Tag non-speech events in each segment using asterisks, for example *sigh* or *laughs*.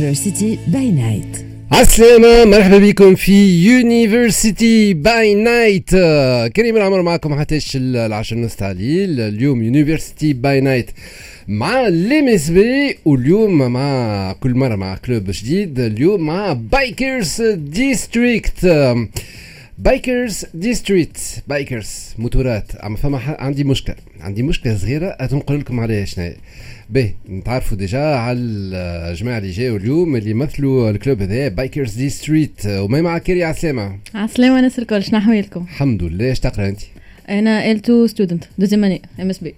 University by night عسلامة مرحبا بكم في University by night كريم العمر معكم حتى العشر ونص تاع الليل اليوم University by night مع MSB واليوم مع كل مرة مع club جديد. اليوم مع Bikers District Bikers District bikers موتورات. أما فما عندي مشكله عندي مشكلة صغيرة أتنقل لكم عليها شنو باهي نتعرفوا déjà على الجماعة اللي جاوا اليوم اللي يمثلوا ال club هذا Bikers District وما مع كيري عسلامه عسلامة ناس الكل شنو أحوالكم؟ الحمد لله. إيش تقرأ أنت؟ أنا L2 student deuxième année MSB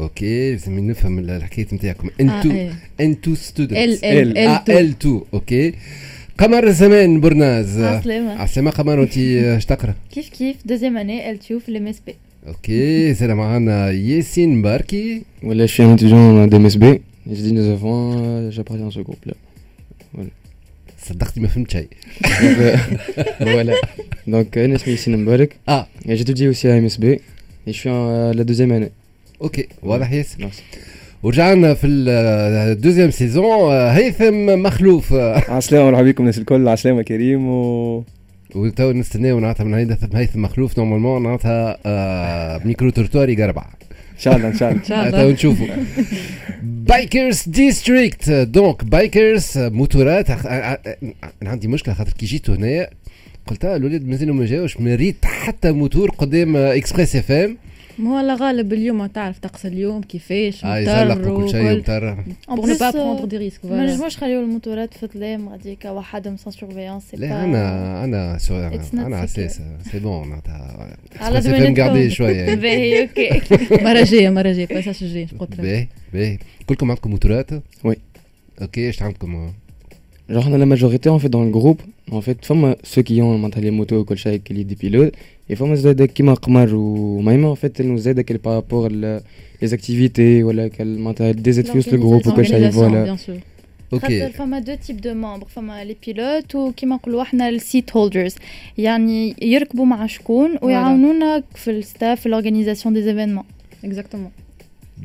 ok لازم نفهم الحكاية نتاعكم. انتو. انتو student ال ال ال L2 2 ok. قمر زمان برناز. عسلامة عسلامة قمر وانت إيش تقرأ؟ كيف كيف؟ deuxième année L2 في ال تيو في الإم إس بي. اوكي زاد معنا ياسين مباركي Voilà, je suis un étudiant d'MSB. Et j'ai 19 ans, euh, j'appartiens à ce groupe-là. صدقتي ما فهمت شيء Donc, euh, voilà. Donc, euh, NSB *laughs* ici Mbarek. Ah. Et j'étudie aussi à MSB. Et je suis en euh, la deuxième année. اوكي واضح ياسر Merci. ورجعنا في الدوزيام سيزون هيثم مخلوف عسلامة مرحبا بكم الناس الكل عسلامة كريم و وتو نستناو نعطيها من هيثم هيثم مخلوف normalement نعطيها آه، micro-trottoir قربع إن شاء الله إن شاء *laughs* الله. إن شاء تو الله. نشوفوا. Bikers District donc bikers موتورات أنا عندي مشكلة خاطر كي جيت هنا قلت الولاد مازالوا ما جاوش ما ريت حتى موتور قدام Express FM ما هو غالب اليوم تعرف طقس اليوم كيفاش آه مطر يزلقوا كل شيء وكل مطر pour ne pas prendre des risques ما نجموش نخليو الموتورات في الظلام غاديك وحدهم سان سورفيونس لا أنا أنا سو أنا. أساس سي بون معناتها على زمانتكم. قاعدين شوية *laughs* باهي أوكي *laughs* مرة جاية مرة جاية باساج لك باهي باهي كلكم عندكم موتورات؟ وي. أوكي إيش عندكم؟ Genre, on a la majorité en fait dans le groupe. En fait, femme, ceux qui ont maintenant les motos, كل شيء qui des pilotes. Et femme, زاد كيما قمر وميمة en fait, elle nous aide qu'elle par rapport ل- les activités ولا qu'elle معناتها des aides في le groupe وكل شيء voilà. bien sûr ok خاطر فما deux types de membres فما les pilotes وكيما نقولوا إحنا ال seat holders يعني يركبوا مع شكون ويعاونونا في ال staff في ال organisation des événements exactement باهي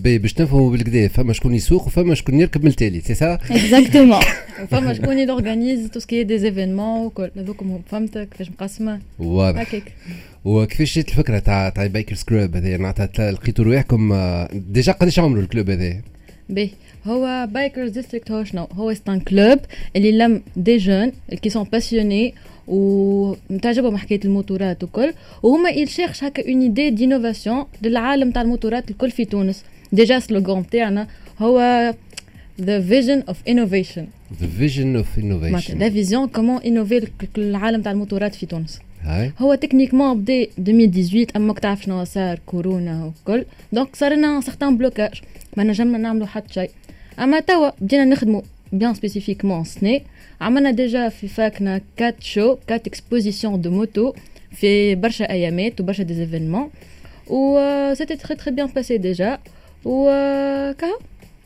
باش نفهموا بالكدا فما شكون يسوق وفما شكون يركب من التالي c'est ça؟ exactement وفما *laughs* شكون organise tout ce qui des événements وكل. هذوكم هم فهمتك كيفاش مقسمة؟ واضح. هكاك. وكيفاش جات الفكرة تاع تاع bikers club هذا معناتها لقيتوا رواحكم آه، déjà قداش عمرو ال club هذا؟ باهي هو Bikers District هو شنو هو c'est un club اللي يلم des jeunes qui sont passionnés وتعجبهم حكاية الموتورات وكل. وهما ils cherchent هكا une idée d'innovation للعالم تاع الموتورات الكل في تونس. déjà slogan تاعنا هو the vision of innovation the vision of معناتها innovation la vision comment innover العالم تاع الموتورات في تونس هاي هو techniquement بدا 2018 اما ماك تعرف شنو صار كورونا وكل donc صار لنا certain blocage ما نجمنا نعملوا حتى شيء اما توا بدينا نخدموا bien spécifiquement سني عملنا déjà في فاكنا 4 shows 4 expositions de moto في برشا ايامات وبرشا des événements و c'était très très bien passé déjà و كهو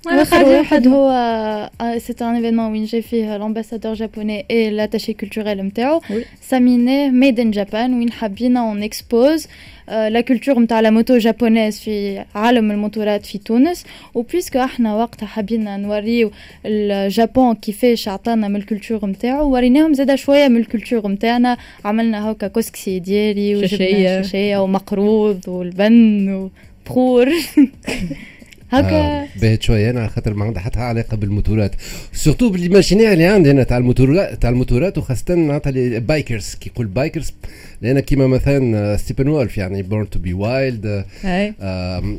اخر واحد هو c'était un événement وين جا فيه l'ambassadeur japonais et l'attaché culturel نتاعو oui. سميناه Made in Japan وين حابين on expose la culture نتاع la moto japonaise في عالم الموتورات في تونس و puisque إحنا وقتها حابين نوريو الجابون كيفاش عطانا من ال culture نتاعو وريناهم زادا شوية من ال culture نتاعنا عملنا هكا كسكسي ديالي وجبنا شاشية. شاشيه ومقروض والبن وبخور هكا. آه، باهت شوية. أنا على خاطر ما عندها حتى علاقة بالموتورات. surtout ب l'imaginaire اللي عندي أنا تاع الموتورات تاع الموتورات وخاصة معناتها les bikers كي يقول bikers لأن كيما مثلا آه، Steppenwolf يعني born to be wild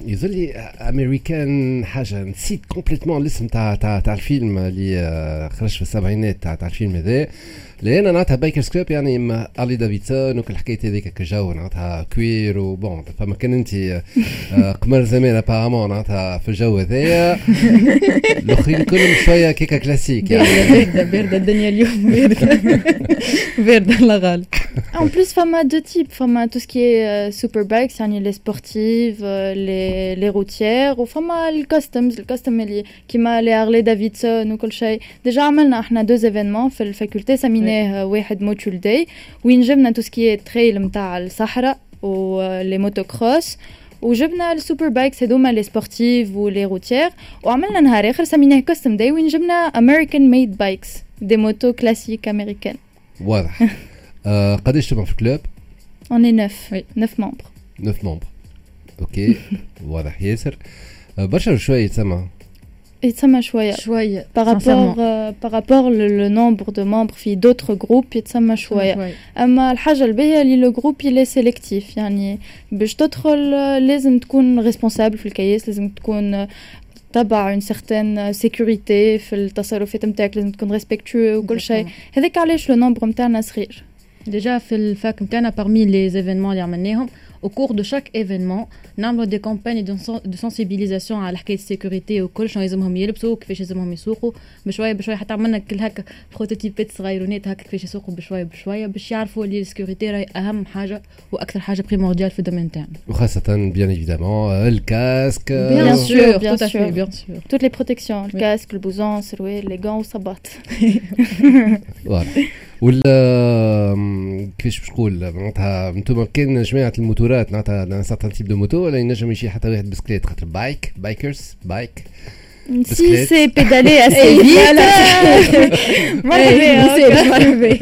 يظل les Américains حاجة. نسيت complètement الاسم تاع تاع تاع الفيلم اللي آه، خرج في السبعينات تاع تاع الفيلم هذا. لأن معناتها bikers club يعني ما Harley Davidson وكل الحكاية هذيك كجو معناتها cuir و bon فما كان أنت آه، قمر زمان apparemment معناتها في الجو هذايا *laughs* الآخرين كلهم شوية كيكا كلاسيك يعني. *laughs* باردة باردة الدنيا اليوم باردة. *laughs* باردة لا غالب En plus, فما deux types. فما tout ce qui est euh, super bikes, يعني les sportives, euh, les, les routières, وفما ال customs ال custom اللي كيما les Harley Davidson وكل شيء. déjà عملنا إحنا deux événements في ال faculté سميناه واحد موتشول day وين جبنا tout ce qui trail نتاع الصحراء و les motocross وجبنا ال super bikes هذوما les sportives و les routières وعملنا نهار اخر سميناه Custom Day وين جبنا American made bikes des motos classiques américaines. واضح آه، *laughs* قداش تبع في ال club On est neuf, Oui. neuf membres. 9 membres OK واضح ياسر آه، برشا ولا شوية تسمى يتسمى شوية Par rapport, sincèrement. euh, par rapport le, le nombre de membres في d'autres groupes يتسمى شوية شوية. اما الحاجة الباهيه اللي le groupe il est sélectif يعني باش تدخل آه، لازم تكون responsable في الكياس لازم تكون آه، تبع une certaine sécurité في التصرفات نتاعك لازم تكون respectueux وكل شيء هذاك علاش le nombre نتاعنا صغير Déjà, في الفاك نتاعنا parmi les événements اللي عملناهم au cours de chaque événement نعملوا des campagnes de, sen- de sensibilisation على حكايه ال sécurité وكل شنو لازمهم يلبسوا كيفاش لازمهم يسوقوا بشويه بشويه حتى عملنا كل هكا بروتوتيبات صغيرونات هكا كيفاش يسوقوا بشويه بشويه باش يعرفوا اللي ال sécurité راهي اهم حاجة وأكثر حاجة primordiale في ال domaine تاعنا وخاصه bien évidemment ال casque Bien Bien sûr, sûr, bien tout à sûr. fait, bien sûr. toutes les protections le Oui. casque le blouson السروال les gants والصباط voilà ولا آم، كيفاش باش نقول معناتها انتم كان جماعه الموتورات معناتها سارتان تيب دو موتو ولا ينجم يمشي حتى واحد بسكليت خاطر بايك بايكرز بايك si Bicyclette. c'est pédaler assez *laughs* vite *laughs* مرحبا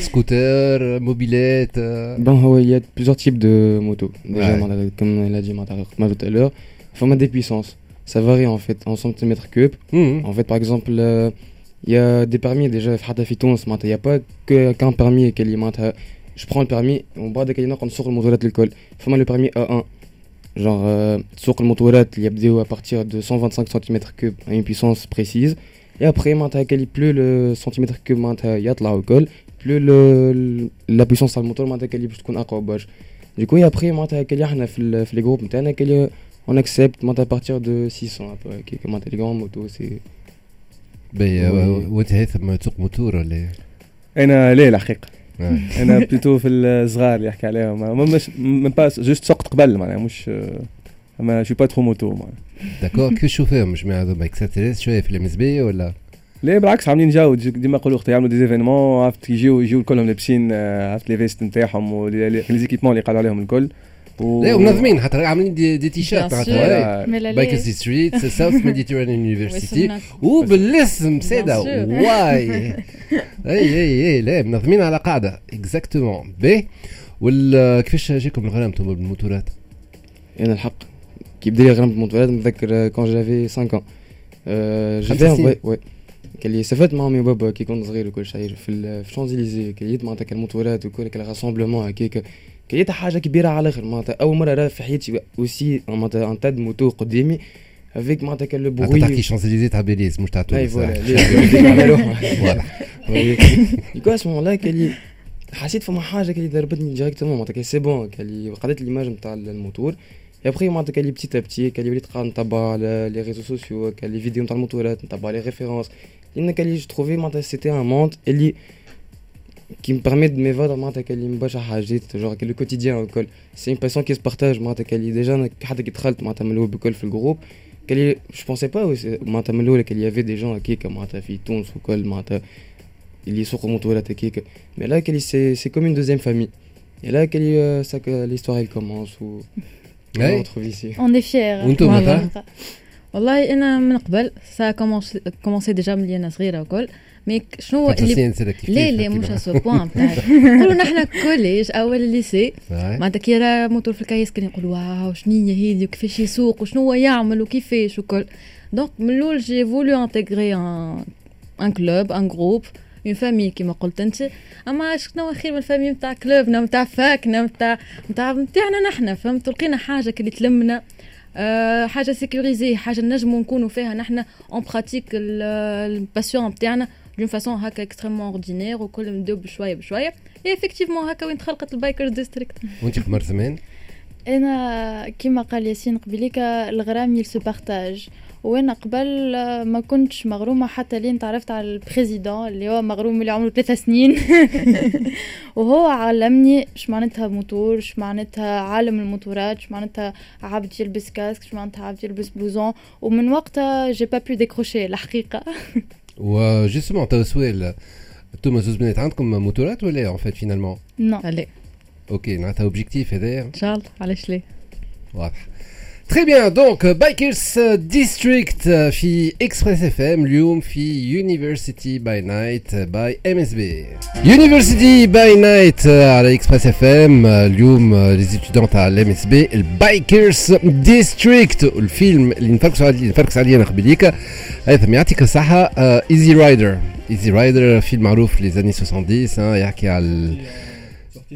*laughs* سكوتر موبيلات آه، Bon, ouais, il y a plusieurs types de motos. Déjà, Ouais. Manda- comme elle a dit Manda- Manda tout à l'heure, format des puissances. Ça varie en fait en centimètres cubes. مم. En fait, par exemple, euh, il y a des permis déjà, حتى في تونس معناتها, il n'y a pas que- qu'un permis qui est معناتها, je prends le permis, ومن بعد كي نقعد نسوق الموتورات الكل. فما le permis A1. Genre, euh, تسوق الموتورات اللي يبداو à partir de 125 cm3 à une puissance précise. Et après, معناتها كي plus le centimètre cube معناتها يطلع الكل, plus le, le- la puissance تاع الموتور معناتها كي باش تكون اقوى برشا. Du coup, et après معناتها كي احنا في ال- في les groupes نتاعنا كي on accepte معناتها à partir de 600 à peu près. كي معناتها les grands motos c'est بي. وانت هيثم تسوق موتور ولا أنا ليه الحقيقة آه. *laughs* أنا plutôt في الصغار اللي يحكي عليهم ما مش من باس juste سقت قبل معناها مش mais je pas trop moto معناها d'accord كيفاش تشوفهم الجماعه هذوما excentriques شوية في بي ولا لا بالعكس عاملين جو دي- ديما يقولوا وقت يعملوا des événements عرفت يجيو يجيو كلهم لابسين آه، عرفت les vestes نتاعهم و les équipements اللي قالوا عليهم الكل. لا ومنظمين حتى عاملين des, des t-shirts la Bikers District South Mediterranean University وبالاسم سيدا. واي اي اي اي لا منظمين على قاعدة exactement بي وال كيفاش جاكم الغرام أنتم بالموتورات؟ أنا الحق. كي بدا لي غرام بالموتورات نتذكر quand j'avais 5 ans. سنين. oui oui كان لي سافرت معاهم يا بابا كي كنت صغير وكل شيء في ال- في Champs-Élysées كي جيت معناتها كالموتورات وكل كال rassemblement هكاك كي جيت حاجة كبيرة على الآخر معناتها أول مرة راه في حياتي aussi معناتها un tas de motos قدامي avec معناتها كان le انت تحكي bruit Champs-Élysées تاع باريس مش تاع تونس. voilà اسمه والله كان لي حسيت فما حاجة كان ضربتني directement معناتها c'est bon لي قعدت l'image نتاع الموتور. اي ابخي معناتها كان لي petit petit كان لي وليت قاعد نتبع على les réseaux sociaux كان les vidéos نتاع الموتورات نتبع les références لأن كان لي je trouvais معناتها c'était un monde اللي qui me permet de m'évadre معناتها كان لي برشا حاجات جونغ كان le quotidien الكل c'est une passion qui se partage معناتها كان لي déjà أنا حتى كي دخلت معناتها من الأول بكل في ال groupe كان لي je pensais pas معناتها من الأول كان y avait des gens هكاك معناتها في تونس وكل معناتها اللي يسوقوا موتورات هكاك mais là كان c'est c'est comme une deuxième famille Et là, quelle est, ça que l'histoire elle commence ou on *laughs* Ouais. retrouve ici. on est fiers. وأنتم Voilà. مثلا والله أنا من قبل ça commençait déjà ملي أنا صغيره وكل mais شنو اللي لا لا مش. ce point نقولوا نحن collège اول Ouais. معناتها كي راه موتور في الكيس كان يقول waouh شنية هيدي وكيفاش يسوق؟ وشنو هو يعمل؟ وكيفاش؟ وكل. donc من الأول j'ai voulu intégrer un un club un groupe une famille كيما قلت أنت. أما شنو خير من ال famille نتاع club نا نتاع فاكنا نتاع نتاع نتاعنا نحن فهمت؟ لقينا حاجة كي تلمنا. آه حاجة sécurisée حاجة نجمو نكونوا فيها نحن. on pratique ال passion نتاعنا d'une façon هكا extrêmement ordinaire وكل ندوب بشويه بشويه et effectivement هكا وين تخلقت ال Bikers District وانت قمر زمان أنا كيما قال ياسين قبليك الغرام il se partage وأنا قبل ما كنتش مغرومه حتى لين تعرفت على ال président اللي هو مغروم اللي عمره ثلاثة سنين وهو علمني اش معناتها موتور اش معناتها عالم ال moteurات اش معناتها عبد يلبس casque اش معناتها عبد يلبس blouson ومن وقتها j'ai pas pu décrocher الحقيقة و justement تو سؤال أنتم زوز بنات عندكم moteurات ولا en fait finalement نو عليه Okay معناتها objectif هذايا ان شاء الله علاش ليه واضح très bien donc Bikers District في Express FM اليوم في University by Night by MSB University by Night على Express FM اليوم les étudiants تاع ال MSB ال Bikers District الفيلم اللي نفركس عليه نفركس عليه أنا قبليك هذا يعطيك الصحه Easy Rider Easy Rider فيلم معروف في les années 70 يحكي على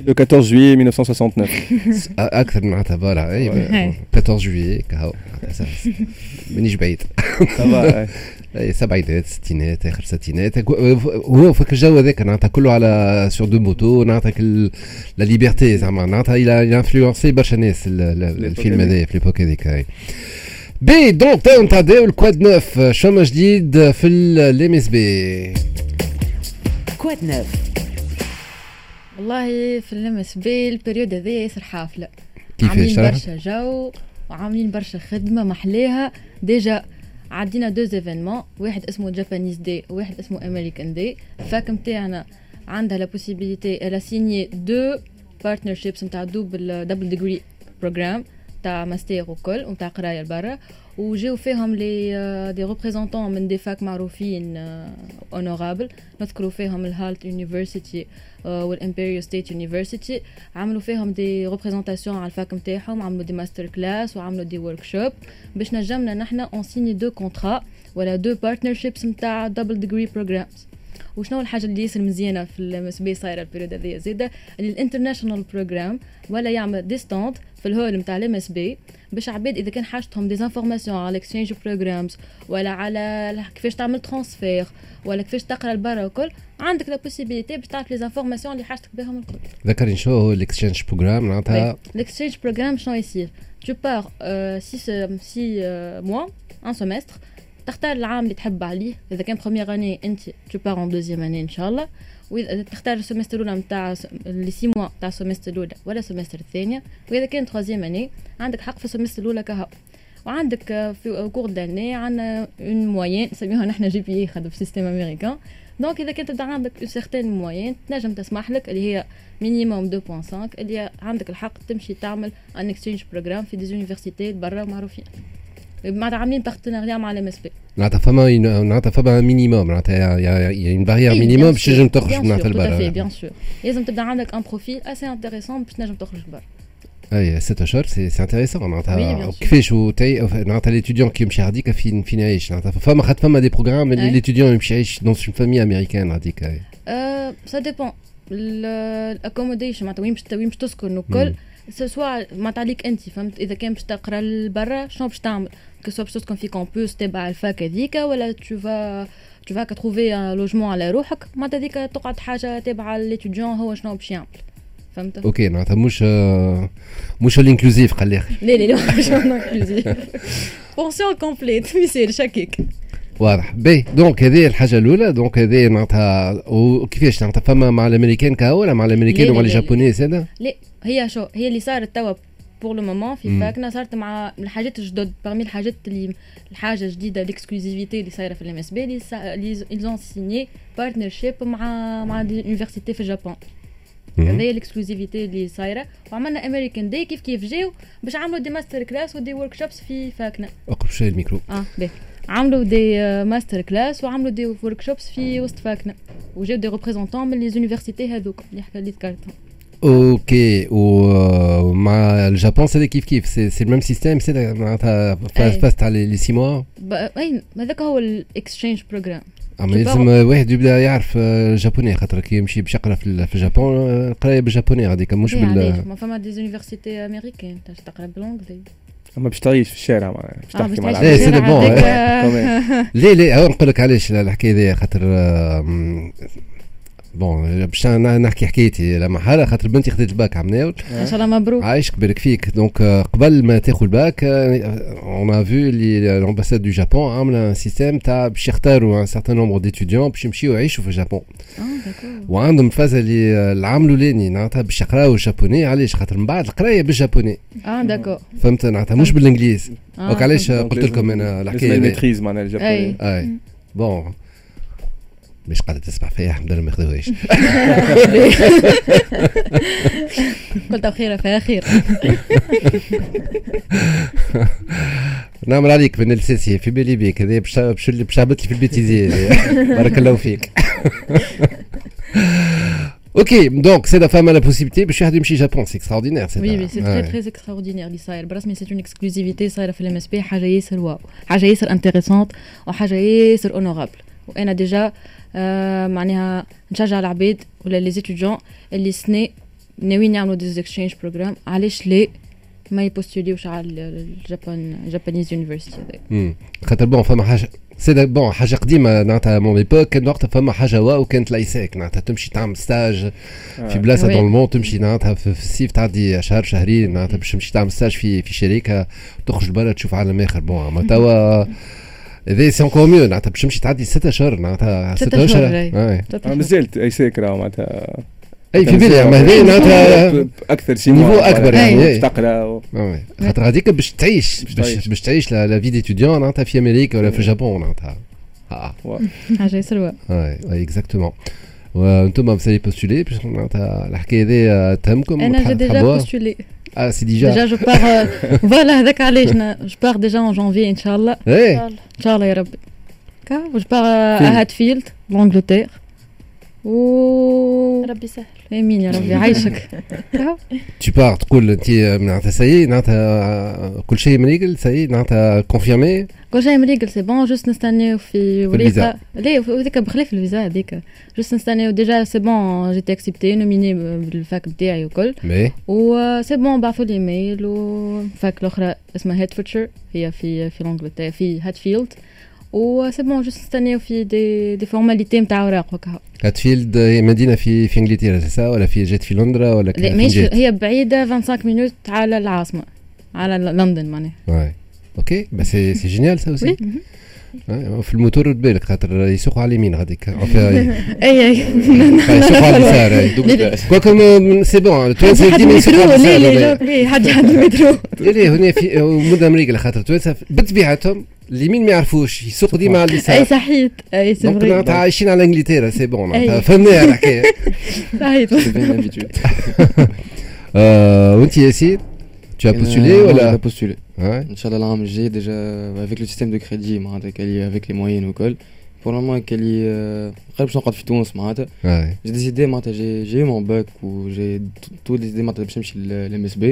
Le 14 juillet 1969. أكثر معناتها voilà et 14 juillet كهو مانيش بعيد اي سبعينات ستينات اخر ستينات هو فك الجو هذاك معناتها كله على sur deux motos نعطيك la liberté زعما معناتها il a influencé برشا ناس الفيلم هذا في l'époque هذيك ben donc تو نتعداو ال quoi de neuf شو جديد في ال MSB Quoi de neuf والله في ال MSB ال période هذايا ياسر حافلة. عاملين؟ برشا جو وعاملين برشا خدمة محلاها déjà عدينا deux événements واحد اسمه Japanese Day وواحد اسمه American Day ال fac نتاعنا عندها la possibilité الا signer de partnerships نتاع double double degree program تاع ماستير وكل ونتاع قراية لبرا. وجاو فيهم لي des représentants من des facs معروفين honorables نذكروا فيهم ال Hult University وال Imperial State University عملوا فيهم des représentations على ال fac نتاعهم عملوا des master class وعملوا des workshops باش نجمنا نحن on signe deux contrats ولا deux partnerships نتاع double degree programs وشنو الحاجة اللي ياسر مزيانه في ال MSB صايره ال période هذيا زاده اللي ال international program ولا يعمل des stands في ال hall نتاع ال MSB باش عباد إذا كان حاجتهم des informations على ال exchange programs ولا على كيفاش تعمل transfert ولا كيفاش تقرأ لبرا وكل عندك la possibilité باش تعرف les informations اللي حاجتك بهم الكل. ذكرني شو هو ال exchange program معناتها L'exchange programme شنو يصير؟ Tu pars 6 6 mois un semestre تختار العام اللي تحب عليه. إذا كان première année أنت tu pars en deuxième année إن شاء الله. وإذا تختار ال semestre الاولى نتاع les 6 mois تاع ال semestre الاولى ولا ال semestre الثانية وإذا كان troisième année عندك حق في ال semestre الاولى كهو. وعندك في cours d'année عندنا une moyenne نسميوها نحن GPA خدم في système américain donc إذا تبدأ عندك une certaine moyenne تنجم تسمح لك اللي هي minimum 2.5 اللي عندك الحق تمشي تعمل un exchange program في des universités برا معروفين. معناتها عاملين partenariat مع ال MSB معناتها فما معناتها فما minimum معناتها il y a une barrière minimum باش تنجم تخرج معناتها لبرا bien sûr لازم تبدا عندك ان بروفيل اسي انتريسون باش تنجم تخرج برا اي ست اشهر سي سي انتيريسون Oui, معناتها bien sûr. كيفاش وتاي معناتها ليتيديون كي يمشي هذيك فين فين يعيش معناتها فما خاطر فما دي بروغرام اللي أي. ليتيديون يمشي يعيش دون اون فامي امريكان هذيك أي. سا ديبون الاكوموديشن معناتها وين باش وين باش تسكن وكل سوا معناتها عليك انت فهمت اذا كان باش تقرا لبرا شنو باش تعمل كو سوا باش تسكن في كامبوس تبع الفاك هذيك ولا تو فا tu vas trouver un logement على روحك معناتها هذيك تقعد حاجة تبع l'étudiant هو شنو باش يعمل فهمت okay معناتها مش مش ال inclusive قال لي لا لا لا شنو inclusive pension complète ما يصيرش هكاك واضح باهي donc هذه الحاجة الاولى donc هذه معناتها وكيفاش معناتها فما مع الامريكان كهو ولا مع الامريكان لا، ومع. ال Japonais هذا لا هي شو هي اللي صارت توا pour le moment في. facنا صارت مع الحاجات الجدد parmi الحاجات اللي الحاجة الجديدة ال exclusivité اللي صايرة في ال MSB اللي ils ont signé partnership مع مع des universités في اليابان. هذه ال exclusivité اللي صايرة. وعملنا American Day كيف كيف جاو؟ باش عملوا des master class و des workshops في facنا. اقرب شوية الميكرو. آه باهي عملوا des master class وعملوا des workshops في وسط facنا. وجاو des représentants من les universités هذوك اللي حكى لي ذكرتهم. okay ومع ال Japon c'est كيف كيف c'est c'est le même système c'est معناتها phase أي. phase تاع les six mois ب- اي هذاك هو الاكسشينج بروجرام اما Tu لازم واحد يبدا يعرف آه، الجابوني خاطر كي يمشي باش يقرا في ال- في الجابون آه، القرايه بالجابوني هذيك مش إيه بال علاش ما فما دي زونيفرسيتي امريكان تاش تقرا بالانجلي اما باش تعيش في الشارع معناها باش آه تحكي باش مع تعيش إيه، العالم سي في دي الشارع بون، هذاك- لا لا هو نقول لك علاش الحكاية ذي خاطر آه، م- بون باش نحكي حكايتي لما حاله خاطر بنتي خدت الباك عمناول إن شاء الله مبروك. عايشك بارك فيك دونك آه، قبل ما تاخذ الباك اون ا فو اللي لامباساد دو جابون عاملة سيستيم تاع باش يختاروا ان سارتان نومبر ديتيديون باش يمشيو يعيشوا في الجابون. آه داكور وعندهم فازه اللي آه، العام الأولاني معناتها باش يقراو الجابوني. علاش؟ خاطر من بعد القراية بالجابوني. آه داكور فهمت؟ معناتها مش بالانجليز آه، دونك علاش. آه، قلت لكم أنا الحكاية معناها الجابوني. أي. بون مش قاعدة تسمع. فيا الحمد لله ما خذوهاش قلت *laughs* خير فيها خير *laughs* نعمل عليك من السيسي في بالي بيك. هذا باش باش لي في البيتيزي *laughs* بارك الله فيك. OK donc c'est là فما la possibilité باش واحد يمشي Japon c'est extraordinaire c'est oui oui c'est très très extraordinaire اللي صاير برسمي c'est une exclusivité صايره في ال MSB حاجة ياسر waouh حاجة ياسر intéressante وحاجه ياسر honorable وأنا déjà آه معناها نشجع العباد ولا les étudiants اللي سني ناويين يعملوا des exchange programs علاش ليه ما يبوستوليوش على ال Japan Japanese university خاطر bon فما حاجة c'est bon حاجة قديمة معناتها mon époque كان وقتها فما حاجة waouh كانت l'AIESEC معناتها. تمشي تعمل stage في بلاصة dans le monde تمشي معناتها في الصيف تعدي شهر شهرين معناتها باش تمشي تعمل stage في في شركة. تخرج برا تشوف عالم آخر. bon أما *laughs* توا هذا c'est encore mieux معناتها باش تمشي تعدي ستة اشهر معناتها ستة اشهر مازلت اي راه معناتها اي في بالي اما هذه معناتها أكثر شي niveau اكبر يعني تقرا خاطر هذيك باش تعيش باش تعيش la vie d'étudiant معناتها في أمريكا ولا في اليابان معناتها حاجة يسر اي exactement وأنتم مسالي postuler باش معناتها الحكاية هذه تهمكم أنا j'ai déjà postulé ah c'est déjà déjà je pars voilà هذاك علاش je pars déjà en janvier ان شاء الله إيه ان شاء الله يا ربي je pars Hatfield l'Angleterre و ربي سهل آمين يا ربي يعيشك *laughs* tu pars تقول انت معناتها c'est معناتها كل شيء مريقل c'est معناتها confirmé كل شيء مريقل c'est bon juste نستناو في وريقه لا هذيك بخلاف الفيزا هذيك juste نستناو déjà c'est bon j'étais accepté nominé بال fac بتاعي وكل mais و c'est bon بعثوا لي mail و fac الاخرى اسمها Hertfordshire هي في في l'Angleterre في Hatfield و c'est bon juste نستناو في des des formalités نتاع اوراق ou quoi Hatfield هي مدينه في في انجلترا c'est ولا في جات في لندرا ولا لا ماشي هي بعيده 25 minutes على العاصمه على لندن معناها OK بس c'est génial ça aussi في الموتور بالك خاطر يسوقوا على اليمين غاديك اي اي يسوقوا على اليسار كوكو c'est bon التوانسه ديما يسوقوا على اليسار لا لا حد حد المترو لا لا هنا في مدن أمريكا خاطر التوانسه بطبيعتهم اليمين ما يعرفوش يسوقوا ديما على اليسار اي صحيت اي سي دونك معناتها عايشين على انجلترا سي بون معناتها فهمناها الحكاية صحيت وانت ياسين Tu as postulé ou là postulé. Ouais. Inch'Allah, l'an j'ai déjà avec le système de crédit, avec les moyennes ou quoi. Pour le moment, qu'elle est. قريب باش نقعد في تونس معناتها j'ai décidé معناتها j'ai eu mon bac ou j'ai tout décidé معناتها باش نمشي للMSB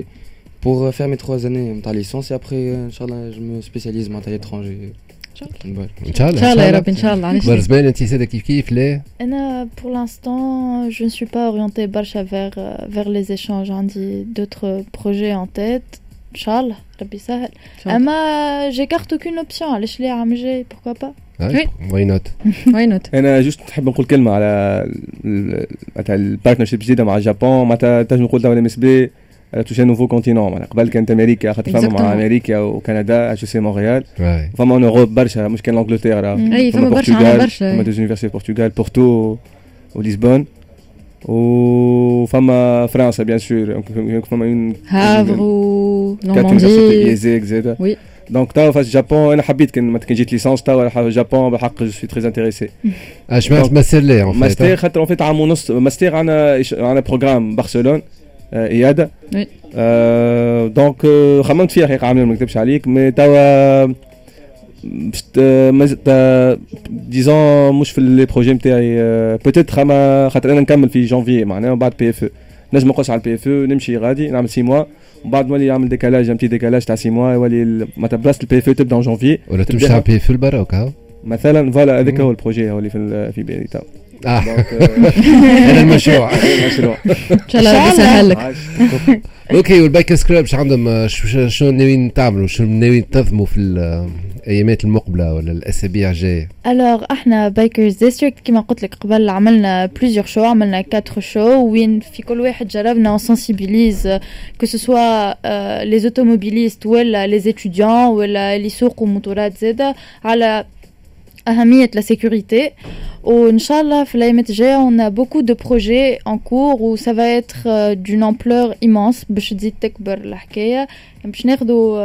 pour faire mes trois années نتاع licence et après ان شاء الله je me spécialise معناتها à l'étranger ان شاء الله ان شاء الله يا رب ان شاء الله علاش كبر زمان انت زاده كيف كيف ليه أنا pour l'instant je ne suis pas orientée برشا vers vers les échanges. عندي d'autres projets en tête. ان شاء الله ربي يسهل اما j'écarte aucune option. علاش ليه عام جاي pourquoi pas? why not why not أنا juste نحب نقول كلمه على معناتها ال partnership الجديده مع اليابان معناتها تنجم نقول دولة MSB touchait nouveau continent معناها قبل كانت أمريكا خاطر فما مع أمريكا وكندا HEC Montréal فما en Europe برشا مش كان l'Angleterre اي فما برشا على برشا فما deux universités Portugal Porto و Lisbonne وفما فرنسا bien sûr فما Le Havre و Normandie IÉSEG زاده oui donc توا face Japon أنا حبيت كان كان جيت licence توا Japon بالحق je suis très intéressé اش ماستر ليه en fait master خاطر en fait عام ونص ماستر عندنا عندنا programme برشلونه EADA. Oui donc خممت فيها حقيقة عامل ما نكذبش عليك. mais توا disons مش في les projets نتاعي peut-être خما خاطر أنا نكمل في جانفي معناها ومن بعد PFE نجم نقص على ال PFE نمشي غادي نعمل six mois ومن بعد نولي نعمل décalage un petit décalage تاع six mois يولي معناتها بلاصه ال PFE تبدا جانفي ولا تمشي على ال P F ou quoi مثلا voilà هذاك هو ال projet هو اللي في في بالي توا. آه. *laughs* هذا المشروع. *laughs* المشروع. إن شاء الله ربي يسهل لك. *laughs* OK وال bikers club شنو شنو ناويين تعملوا شنو ناويين تنظموا في الايامات المقبلة ولا الاسابيع الجايه alors إحنا Bikers District كما قلت لك قبل عملنا plusieurs shows عملنا 4 shows وين في كل واحد جربنا sensibiliser que ce soit les automobilistes ولا les ولا اللي يسوقوا موتورات زاده على أهمية la sécurité. وإنشالله في الأيامات الجاية on a beaucoup de projets en cours où ça va être d'une ampleur immense. باش تزيد تكبر الحكاية باش ناخدو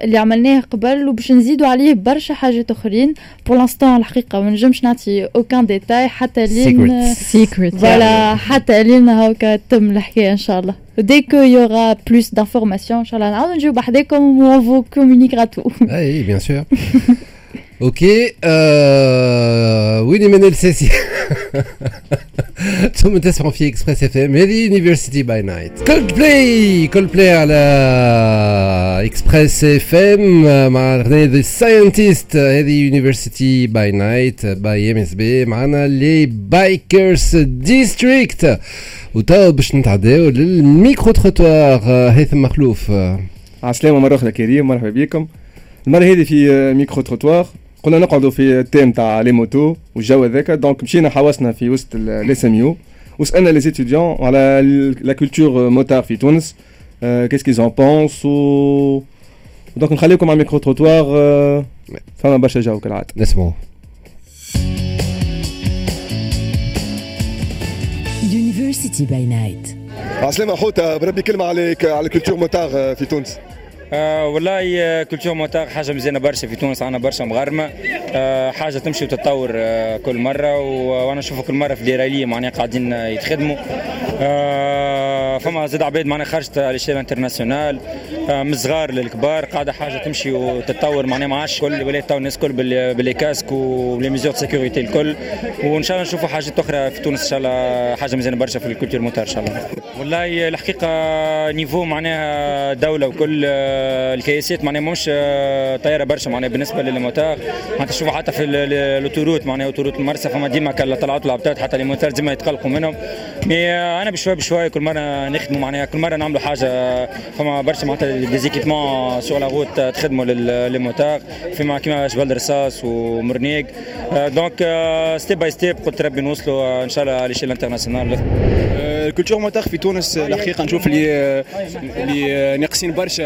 اللي عملناه قبل وباش نزيدوا عليه برشا حاجات اخرين pour l'instant الحقيقة ما نجمش نعطي aucun détail حتى لين Secrets. Secret voilà حتى لين هاكا تم الحكاية ان شاء الله dès qu'il y aura plus d'informations ان شاء الله نعاودوا نجيو بحداكم و فو communiquera tout et bien sûr OK آه، ويني من السيسي ثم تسمعوا في Express FM هذه University by Night Coldplay Coldplay على Express FM مع الاغنيه The Scientist هذه University by Night by MSB معنا les Bikers District وتوا باش نتعداو لل micro-trottoir آه، هيثم مخلوف آه، عسلامة مرة أخرى كريم مرحبا بكم المرة هذه في آه، micro-trottoir قلنا نقعدوا في ال thème تاع les motos والجو هذاك. donc مشينا حوسنا في وسط l'SMU وسألنا les étudiants على la culture motard في تونس. qu'est-ce qu'ils en pensent و donc نخليكم على micro-trottoir آه، فما برشا جو كالعادة نسمعوه University by Night. عسلامة حوتة بربي كلمة عليك على كولتور موتار في تونس. آه والله آه، culture motard حاجة مزيانة برشا في تونس. عندنا برشا مغارمه آه حاجة تمشي وتتطور آه كل مرة. و- وأنا نشوفها كل مرة في des rallyes معناها قاعدين آه، يتخدموا. آه فما زاد عباد معناها خرجت على échelle internationale. آه من الصغار للكبار قاعدة حاجة تمشي وتتطور معناها ما عادش كل ولات تو الناس كل بال- ب les casques و les mesures sécurité الكل. وإن شاء الله نشوفوا حاجات أخرى في تونس إن شاء الله حاجة مزيانة برشا في ال culture motard إن شاء الله. والله الحقيقة niveau معناها دولة وكل آه، الكياسات معناها مش آه، طايرة برشا معناها بالنسبة لل motards معناها تشوفوا حتى في ال- ال- ال autoroute معناها autoroute المرسى فما ديما كان طلعت العبطات حتى les motards ديما يتقلقوا منهم. mais آه، أنا بشوي بشوي كل مرة نخدموا معناها كل مرة نعملوا حاجة آه، فما برشا معناتها des équipements sur la route آه، تخدموا لل- لل motards فيما كيما جبل رصاص ومرنيق. آه، donc step by step قلت ربي نوصلوا آه، إن شاء الله على l'échelle internationale ال culture motard في تونس الحقيقة نشوف اللي اللي ناقصين برشا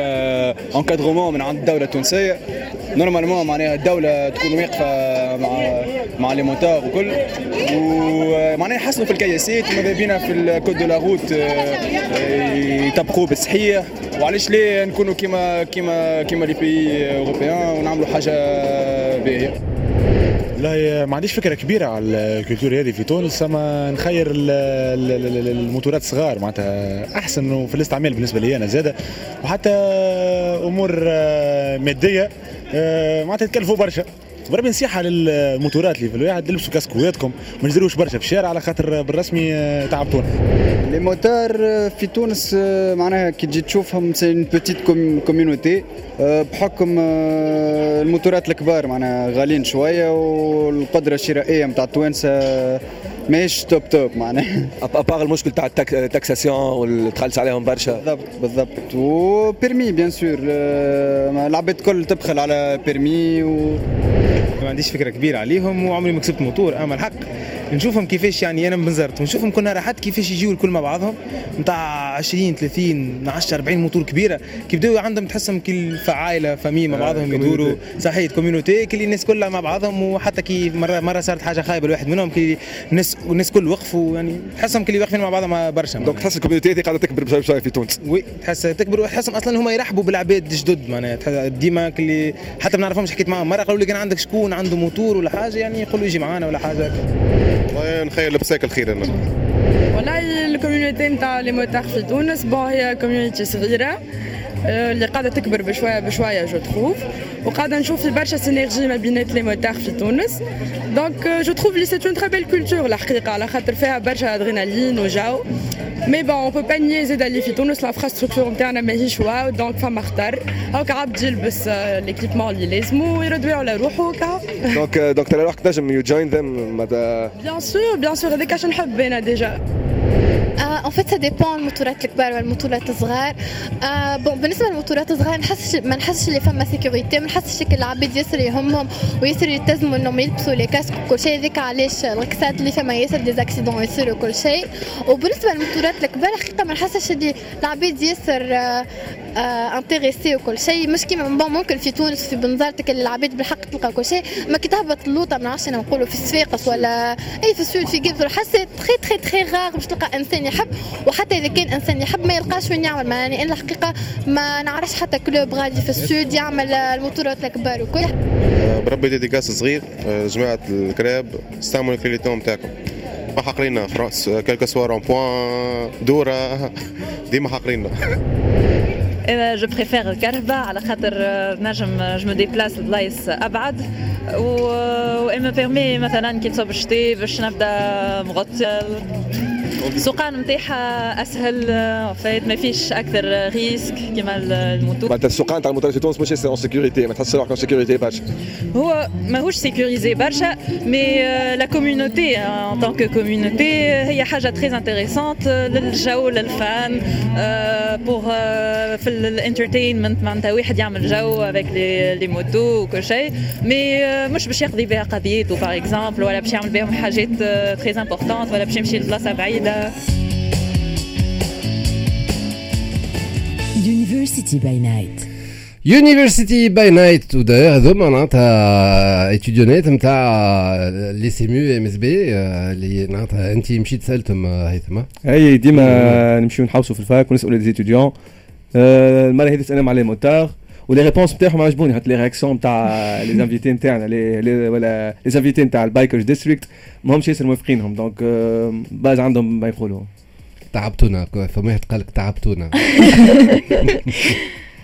encadrement من عند الدولة التونسية. normalement معناها الدولة تكون واقفة مع مع les motards وكل. ومعناها يحسنوا في الكياسات ماذا بينا في ال code de la route يطبقوه بالصحيح. وعلاش ليه نكونوا كيما كيما كيما les pays européens ونعملوا حاجة باهية؟ والله ما عنديش فكرة كبيرة على ال culture هذه. في تونس أما نخير ال- ال- ال- الموتورات الصغار معناتها أحسن في الاستعمال بالنسبة لي أنا زادة. وحتى أمور آه، مادية آه، معناتها تكلفوا برشا. بربي نصيحة للموتورات اللي في الواحد لبسوا كاسكواتكم ما نجروش برشا في الشارع على خاطر بالرسمي تعبتونا les motards في تونس آه، معناها كي تجي تشوفهم c'est une petite community بحكم آه، الموتورات الكبار معناها غاليين شوية والقدرة الشرائية نتاع التوانسه ماهيش top top معناها. *laughs* à part المشكل تاع ال taxation والتخلص عليهم برشا. بالضبط بالضبط. و permis bien sûr العباد الكل تبخل على بيرمي و ما عنديش فكرة كبيرة عليهم وعمري ما كسبت موتور أما الحق. نشوفهم كيفاش يعني أنا بنزرت ونشوفهم كنا راحت كيفاش يجيو الكل مع بعضهم. نتاع 20 30 10 40 موتور كبيرة. كي بداو عندهم تحسهم كي في عائله famille مع بعضهم يدوروا. صحيح community كي الناس كلها مع بعضهم. وحتى كي مرة مرة صارت حاجة خايبة الواحد منهم. كي الناس الناس كل وقفوا. يعني تحسهم كي واقفين مع بعضهم برشا donc تحس ال community هذه قاعدة تكبر بشوي بشوي في تونس. oui تحس تكبر. وتحسهم أصلا هما يرحبوا بالعباد جدد معناها. ديما كلي حتى ما نعرفهمش حكيت معاهم. مرة قالوا لي كان عندك شكون عنده موتور ولا حاجة يعني يقولوا يجي معانا ولا حاجة. هكا. والله نخيل لبساك الخير أنا. والله ال community نتاع les motards في تونس bon هي community صغيرة. اللي قاعدة تكبر بشويه بشويه je trouve وقاعده نشوف في برشا synergie ما بينات les motards في تونس donc je trouve لي c'est une très belle culture الحقيقة على خاطر فيها برشا ادرينالين وجو mais bon on peut pas nier زيد اللي في تونس l'infrastructure نتاعنا ماهيش wow donc فما خطر هاكا عبد يلبس آه، l'équipement اللي لازمو ويردوا على روحه هكا donc donc ترى روحك تنجم you join them معناتها bien sûr bien sûr هذاك اش نحب أنا déjà en fait dépend الموتورات الكبار والموتورات الصغار آه bon بالنسبة للموتورات الصغار نحسش ما نحسش اللي فما sécurité ما نحسش اللي العباد ياسر يهمهم وياسر يلتزموا إنهم يلبسوا les casques وكل شيء. هذيك علاش؟ القصات اللي فما ياسر des accidents يصيروا كل شيء. وبالنسبة للموتورات الكبار حقيقة ما نحسش اللي العباد ياسر آه intéressés وكل شيء. مش كيما bon ممكن في تونس في بنظرتك العباد بالحق تلقى كل شيء. ما كي تهبط اللوطة ما نعرفش نقولوا في الصفاقس ولا أي في ال sud في جبل حاسة très très très rare باش تلقى إنسان يحب. وحتى إذا كان إنسان يحب ما يلقاش وين يعمل. يعني أنا الحقيقة ما نعرفش حتى club غادي في ال sud يعمل الموتورات الكبار وكل. بربي dédicace صغير. جماعة الكراهب استعملوا ال clignotant نتاعكم ما حاقرينا فرانس quel que soit rond-point. دورة. *laughs* ديما حاقرينا أنا je préfère الكرهبه على خاطر نجم je me déplace لبلايص ابعد و إما permis مثلا كي تصب الشتي باش نبدأ مغطيه السوقان نتاعها أسهل فايت ما فيش أكثر risque كيما الموتور بعد السوقان تاع الموتور في تونس ماشي en sécurité ما تحسش روحك sécurité برشا. هو ماهوش sécurisé برشا mais la community en tant que community هي حاجة très intéressante للجو لل fun pour في ال entertainment معناتها واحد يعمل جو avec les motos وكل شيء mais مش باش يقضي بها قضيته par exemple ولا باش يعمل بهم حاجات très importantes ولا باش يمشي لبلاصة بعيدة. University by Night. University by Night وداير هذوما معناتها اتيديونات نتاع les SMU MSB اللي معناتها انت مشيت سالتهم هيثم اي ديما نمشيو نحوسوا في ال fac ونسالوا les étudiants المره هذه سالنا على motards و les réponses نتاعهم عجبوني حتى les réactions نتاع les invités نتاعنا لي ولا les invités نتاع ال Bikers District ماهمش ياسر موافقينهم donc باز عندهم ما يقولوا تعبتونا فما واحد قال لك تعبتونا. *laughs*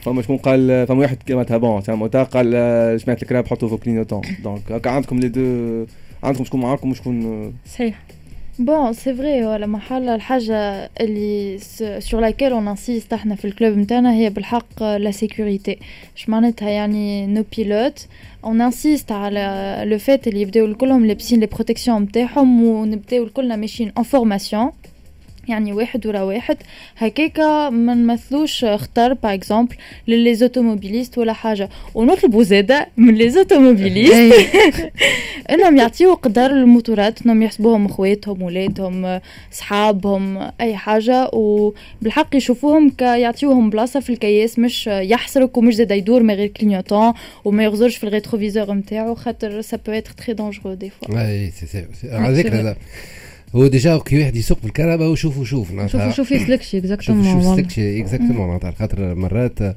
فما شكون قال فما واحد كما bon تاع motards قال سمعت الكراب حطوا في clignotant donc هكا عندكم les deux عندكم شكون معاكم وشكون صحيح. bon c'est vrai ولا محل الحاجة اللي sur laquelle on insiste إحنا في ال club نتاعنا هي بالحق la sécurité اش معناتها يعني nous pilotes on insiste على le fait اللي يبداو الكلهم لابسين les protections نتاعهم ونبداو الكلنا ماشيين en formation يعني واحد ورا واحد. هكاكا ما نمثلوش خطر par exemple ل les automobilistes ولا حاجة. ونطلبوا زادة من les automobilistes. *laughs* إنهم يعطيو قدر الموتورات إنهم يحسبوهم إخواتهم ولادهم صحابهم أي حاجة. وبالحق يشوفوهم كيعطيوهم بلاصة في الكياس مش يحسرك ومش زاد يدور من غير clignotant وما يغزرش في ال rétroviseur نتاعو خاطر ça peut être très dangereux des فوا اي سي سي على ذكر هو déjà كي واحد يسوق بالكهرباء وشوف وشوف شوف شوف يسلكش exactement شوف شوف يسلكش exactement معناتها خاطر مرات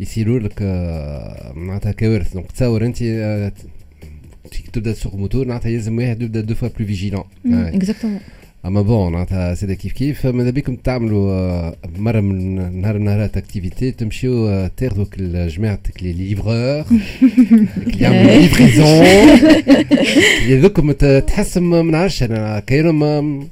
يصيروا لك معناتها كوارث. donc تصور انت تبدا تسوق موتور معناتها يلزم واحد يبدا deux fois plus vigilant. exactement اما bon معناتها سيدا كيف كيف ماذا بيكم تعملوا مره من نهار النهارات activité تمشيو تاخذوا جماعتك les livreurs اللي يعملوا ليفريزون هذوكم تحس ما نعرفش أنا كاينهم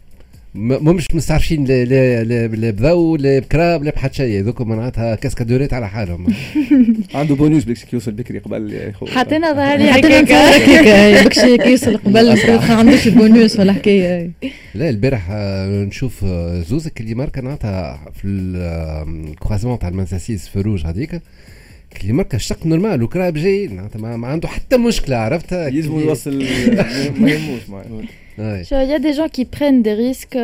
مش مستعرفين لا بذو لا بكراب لا بحد شيء. هذوك معناتها كاسكادورات على حالهم. *laughs* عنده بونوس بكش يوصل بكري قبل حتى أنا ظهر لي حتى أنا بكش يوصل قبل. *laughs* ما عندوش بونوس ولا حكاية. لا البارح نشوف زوزك اللي ماركة معناتها في ال croisement تاع المنساسيس فروج هذيك. اللي ماركة الشق normal وكراب جاي معناتها ما عنده حتى مشكلة عرفتها يلزم يوصل *laughs* ما يهموش. Il y a des gens qui prennent des risques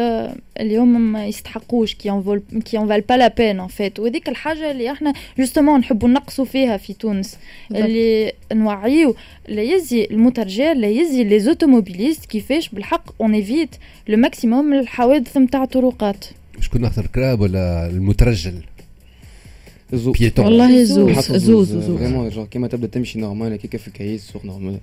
اللي هم ما يستحقوش qui en valent qui en valent pas la peine en fait. وهذيك الحاجة اللي إحنا justement نحبوا نقصوا فيها في تونس اللي نوعيو لا يزي المترجل لا يزي les automobilistes كيفاش بالحق on évite le maximum من الحوادث نتاع الطرقات شكون أكثر كراب ولا المترجل الزوز والله زوز زوز زوز vraiment genre كيما تبدا تمشي normal كيكا في الكيس سوق normal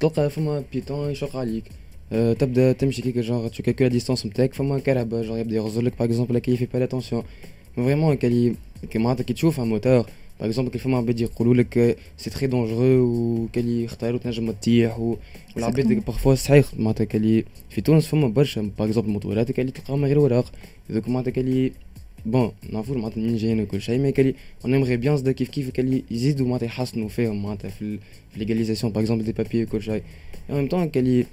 تلقى فما piéton يشق عليك أه تبدا تمشي كيكا genre tu calcules la distance نتاعك فما كرهبه جونغ يبدا يغزر لك par exemple qui fait pas l'attention vraiment كي معناتها كي تشوف un موتور par exemple كي فما عباد يقولوا لك c'est très dangereux وكالي يختاروا تنجم تطيح والعباد parfois صحيح معناتها كالي في تونس فما برشا par exemple موتورات كالي تلقاهم غير وراق هذوك معناتها كالي bon نعرفوا معناتها منين جايين وكل شيء mais كالي on aimerait bien زاد كيف كيف كالي يزيدوا معناتها يحسنوا فيهم معناتها في في légalisation par exemple des papiers وكل شيء en même temps كالي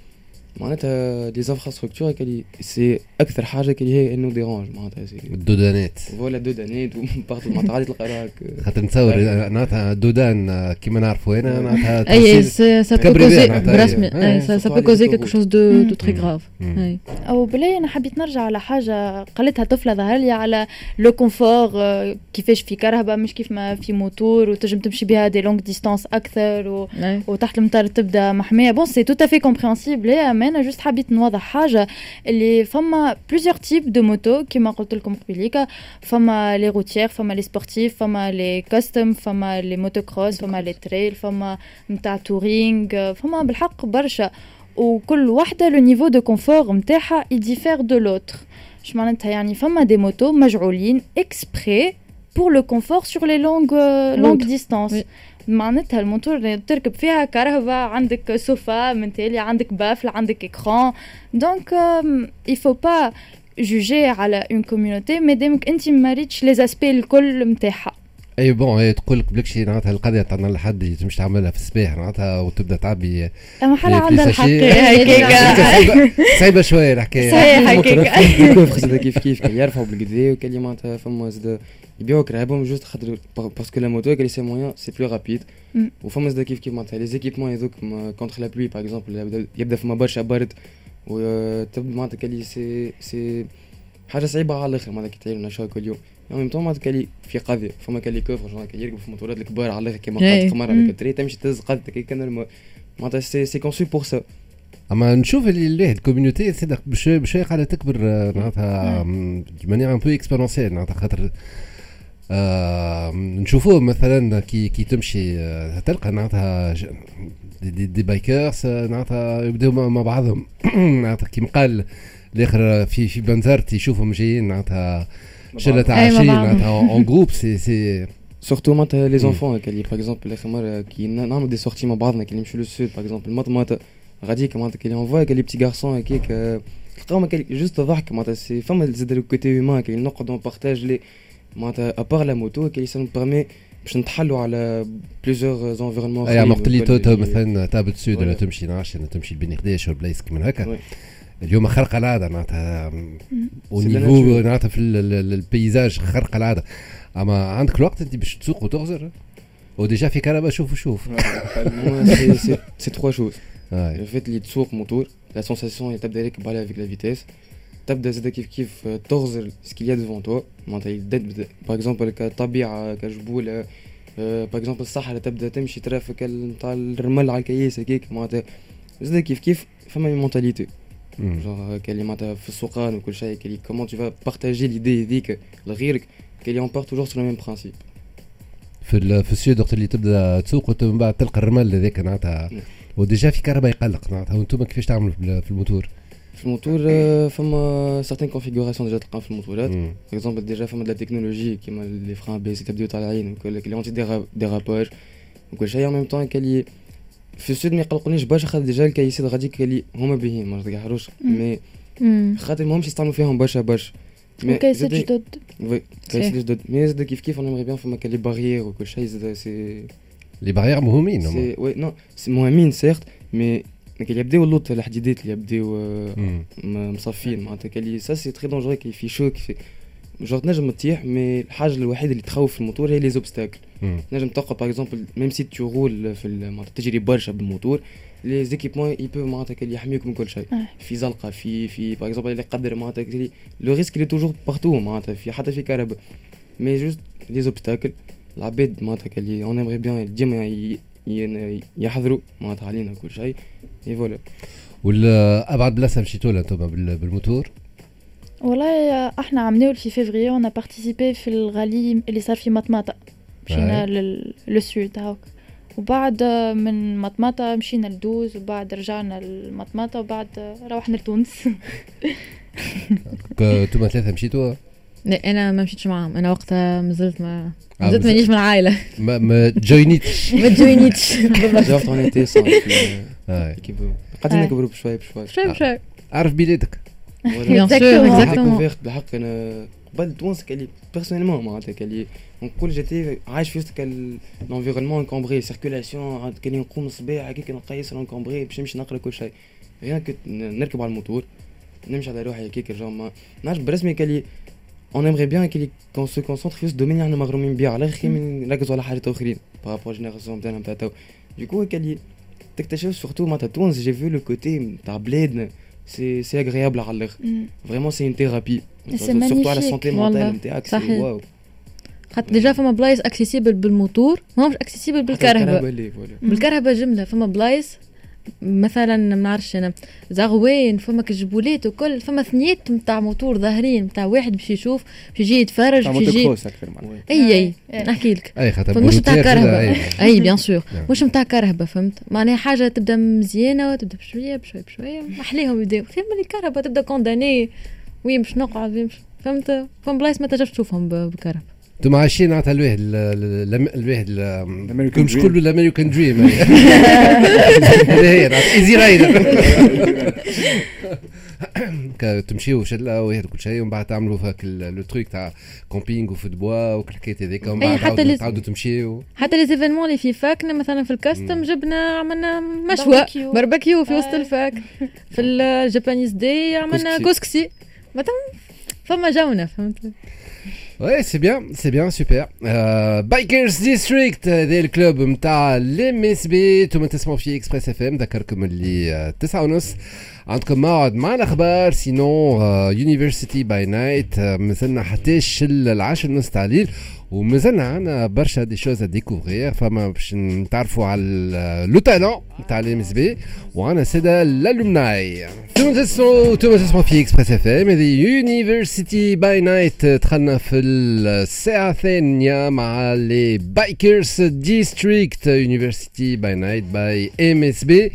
معناتها دي infrastructures اللي c'est أكثر حاجة اللي هي إنه dérange معناتها c'est الدودانات. voilà دودانات *laughs* و partout معناتها عادي تلقى راك خاطر نتصور معناتها دودان كيما نعرفوا هنا معناتها et ça peut causer برسمي. et ça peut causer quelque chose de de très grave أو بلاي أنا حبيت نرجع على حاجة قالتها طفلة ظهر لي على le confort كيفاش في كرهبه مش كيف ما في موتور وتنجم تمشي بها des longues distances أكثر. وتحت المطر تبدأ محمية. bon c'est tout à fait compréhensible اما أنا juste حبيت نوضح حاجة اللي فما plusieurs types de motos كيما قلت لكم قبيليكا فما les routières فما les sportives فما les custom فما لي موتو كروس فما les trails فما نتاع touring فما بالحق برشا. وكل وحده le niveau de confort نتاعها il diffère de l'autre اش معناتها يعني فما des motos مجعولين exprès pour le confort sur les longues longues distances معناتها الموتور تركب فيها كرهبة عندك سوفا من تالي عندك baffle عندك écran. donc il faut pas juger على une community مادامك انت ما ريتش لي الكل نتاعها إي bon هي تقول لك بلكشي معناتها القضية تاع الحد تمشي تعملها في الصباح معناتها وتبدأ تعبي أما حالا عندها الحق. صعيبه *laughs* شوية الحكاية. صحيح هكاك كيف كيف يرفعوا بالكدا وكان معناتها فما زاد يبيعوا كرهبهم juste خاطر parce que la moto كالي c'est moyen c'est plus rapide وفما زاد كيف كيف معناتها. les équipements هذوك contre la pluie par exemple يبدا فما برشا برد. وتبدا معناتها كالي سي سي حاجة صعيبة على الآخر معناتها كي تعير نشاط كل يوم. En même temps معناتها كالي في قضيه فما كالي coffre genre كي يركبوا في الموتورات الكبار على الآخر كيما قالت قمر على الكتري تمشي تهز هكا normal معناتها c'est c'est conçu pour ça اما نشوف اللي ليه ال community صدق بشوي بشوي قاعدة تكبر معناتها de manière un peu exponentielle معناتها خاطر آه نشوفوه مثلا كي كي تمشي تلقى معناتها des, des, des bikers معناتها يبداو مع بعضهم معناتها كيما قال الآخر في في بنزرت يشوفهم جايين معناتها شله تاع عشرين معناتها en groupe c'est c'est surtout معناتها les enfants كي par exemple الآخر مره كي نعملوا دي sorties مع بعضنا كي نمشيو لل sud par exemple مطمطه غاديك معناتها كي اون كي les petits garçons هكاك تلقاهم juste ضحك معناتها c'est فما زاد ال côté humain كي نقعدوا ن partage les معناتها à part la moto que ça permet باش نتحلوا على plusieurs environnements et وقت اللي تو مثلا تهبط sud ولا تمشي نعرفش تمشي بين قداش ولا بلايص كيما هكا اليوم خرق العادة معناتها. au niveau معناتها في ال paysage خرق العادة. أما عندك الوقت أنت باش تسوق وتغزر و déjà في كرهبة شوف شوف c'est trois choses le fait اللي تسوق موتور la sensation تبدا راكب عليها avec la vitesse تبدا زاد كيف كيف تغزر ce qu'il y a devant toi معناتها par exemple كطبيعه كجبوله par exemple الصحراء تبدا تمشي ترافق نتاع الرمل على الكياس هكاك معناتها زاد كيف كيف فما mentalité genre qu'elle est معناتها في السوقان وكل شيء qu'elle est comment tu vas partager l'idée هذيك لغيرك qu'elle est on part toujours sous le même principe في في ال sud وقت اللي تبدا تسوق ومن بعد تلقى الرمل هذاك معناتها و déjà في كرهبة يقلق معناتها وأنتم كيفاش تعملوا في الموتور؟ في الموتور فما certaines configurations déjà تلقاهم في الموتورات par exemple déjà فما la technologie كيما les freins ABS تبداو طالعين وكل les anti-dérapage وكل شيء en même temps qu'elle est في ال sud ما يقلقونيش برشا خاطر déjà الكيسات غاديك اللي هما باهيين ما تقحروش mais خاطر ماهمش يستعملوا فيهم برشا برشا. كيسات جدد. كيسات جدد. mais زاد كيف كيف أنا bien فما كل les barrières وكل شيء زاد c'est لي باغيير مهمين سي وي نو مهمين سيرت مي كي يبداو اللوط الحديدات اللي يبداو مصفين. معناتها كي سا سي تري دونجوري كي في شو كي جور تنجم تطيح مي الحاجة الوحيدة اللي تخوف الموتور هي لي زوبستاكل تنجم تقعد باغ اكزومبل ميم سي تو رول في معناتها تجري برشا بالموتور لي زيكيبمون يبو معناتها اللي يحميوك من كل شيء. في زلقة في في باغ اكزومبل اللي يقدر معناتها لو ريسك اللي توجور بارتو معناتها في حتى في كهرباء. mais juste les obstacles العباد معناتها اللي on aimerait bien ديما يحضروا معناتها علينا كل شيء. et voilà ولا أبعد بلاصة مشيتوا لها أنتم بالموتور؟ والله إحنا عملناه في فيفري on participait في ال rallye اللي صار في مطمطة. مشينا لل sud هاك وبعد من مطمطة مشينا لدوز وبعد رجعنا لمطمطة وبعد روحنا لتونس. *laughs* أنتم ثلاثة مشيتوا؟ لا أنا ما مشيتش معاهم. أنا وقتها مازلت ما مازلت مانيش من العائلة. ما ما تجوينيتش *laughs* ما تجوينيتش en fait on était قاعدين نكبروا بشوي بشوي بشوي بشوي. عارف بلادك bien sûr بالحق أنا قبل تونس qu'elle est personnellement معناتها qu'elle est نقول j'étais عايش في وسط ال environnement encombré circulation كاني نقوم الصباح هكاك نلقى ياسر encombré باش نمشي نقرا كل شيء rien que نركب على الموتور نمشي على روحي هكاك الجو ما نعرفش برسمي qu'elle est on aimerait bien que qu'on se concentre في ال domaine اللي إحنا مغرومين بيه على الآخر من نركزوا على حاجات اخرين par rapport génération تاعنا نتاع تو du coup qu'elle est تكتشف surtout معناتها تونس j'ai vu le côté نتاع بلادنا c'est c'est agréable على الآخر vraiment c'est une thérapie surtout على ال santé mentale نتاعك صحيح واو خاطر déjà فما بلايص accessibles بالموتور ماهمش accessibles بالكرهبة. بالكرهبة جملة فما بلايص مثلا ما نعرفش أنا زغوين فما كجبولات وكل فما ثنيات نتاع موتور ظاهرين نتاع واحد باش يشوف باش يجي يتفرج باش يجي أي أي نحكي لك. أي خاطر مش نتاع كرهبة. أي. bien sûr. مش نتاع كرهبة فهمت؟ معناها حاجة تبدأ مزيانة وتبدأ بشوية بشوية بشوية احليهم يبداو خير من الكرهبة تبدأ condamné وين باش نقعد وين فهمت؟ فما بلايص ما تنجمش تشوفهم بالكرهبة أنتم عايشين على الواحد الواحد مش كله ال American dream هي. Easy Rider *laughs* تمشيو شله وهذا كل شيء ومن بعد تعملوا هاك le truc تاع camping و feu de bois وكل الحكايات هذيك. ومن بعد حتى تعاودوا تمشيو. حتى les événements اللي في fac نا مثلا في ال custom جبنا عملنا مشوى. باربيكيو. في وسط ال fac. في ال Japanese day عملنا كوسكسي. فما جونا فهمت؟ Ouais, c'est bien, c'est bien, super. Euh, Bikers District هذا ال club نتاع ال MSB أنتم تسمعوا في Express FM ذكركم اللي 9 ونص عندكم موعد مع الاخبار sinon University by Night مازلنا حتى العشر نص تاع الليل ومازلنا عندنا برشا des choses à découvrir فما باش نتعرفوا على le talent تاع ال MSB. وعندنا ساده ال alumni أنتم تسمعوا أنتم تسمعوا في Express FM هذه University by Night دخلنا في الساعة الثانية مع les Bikers District University by Night by MSB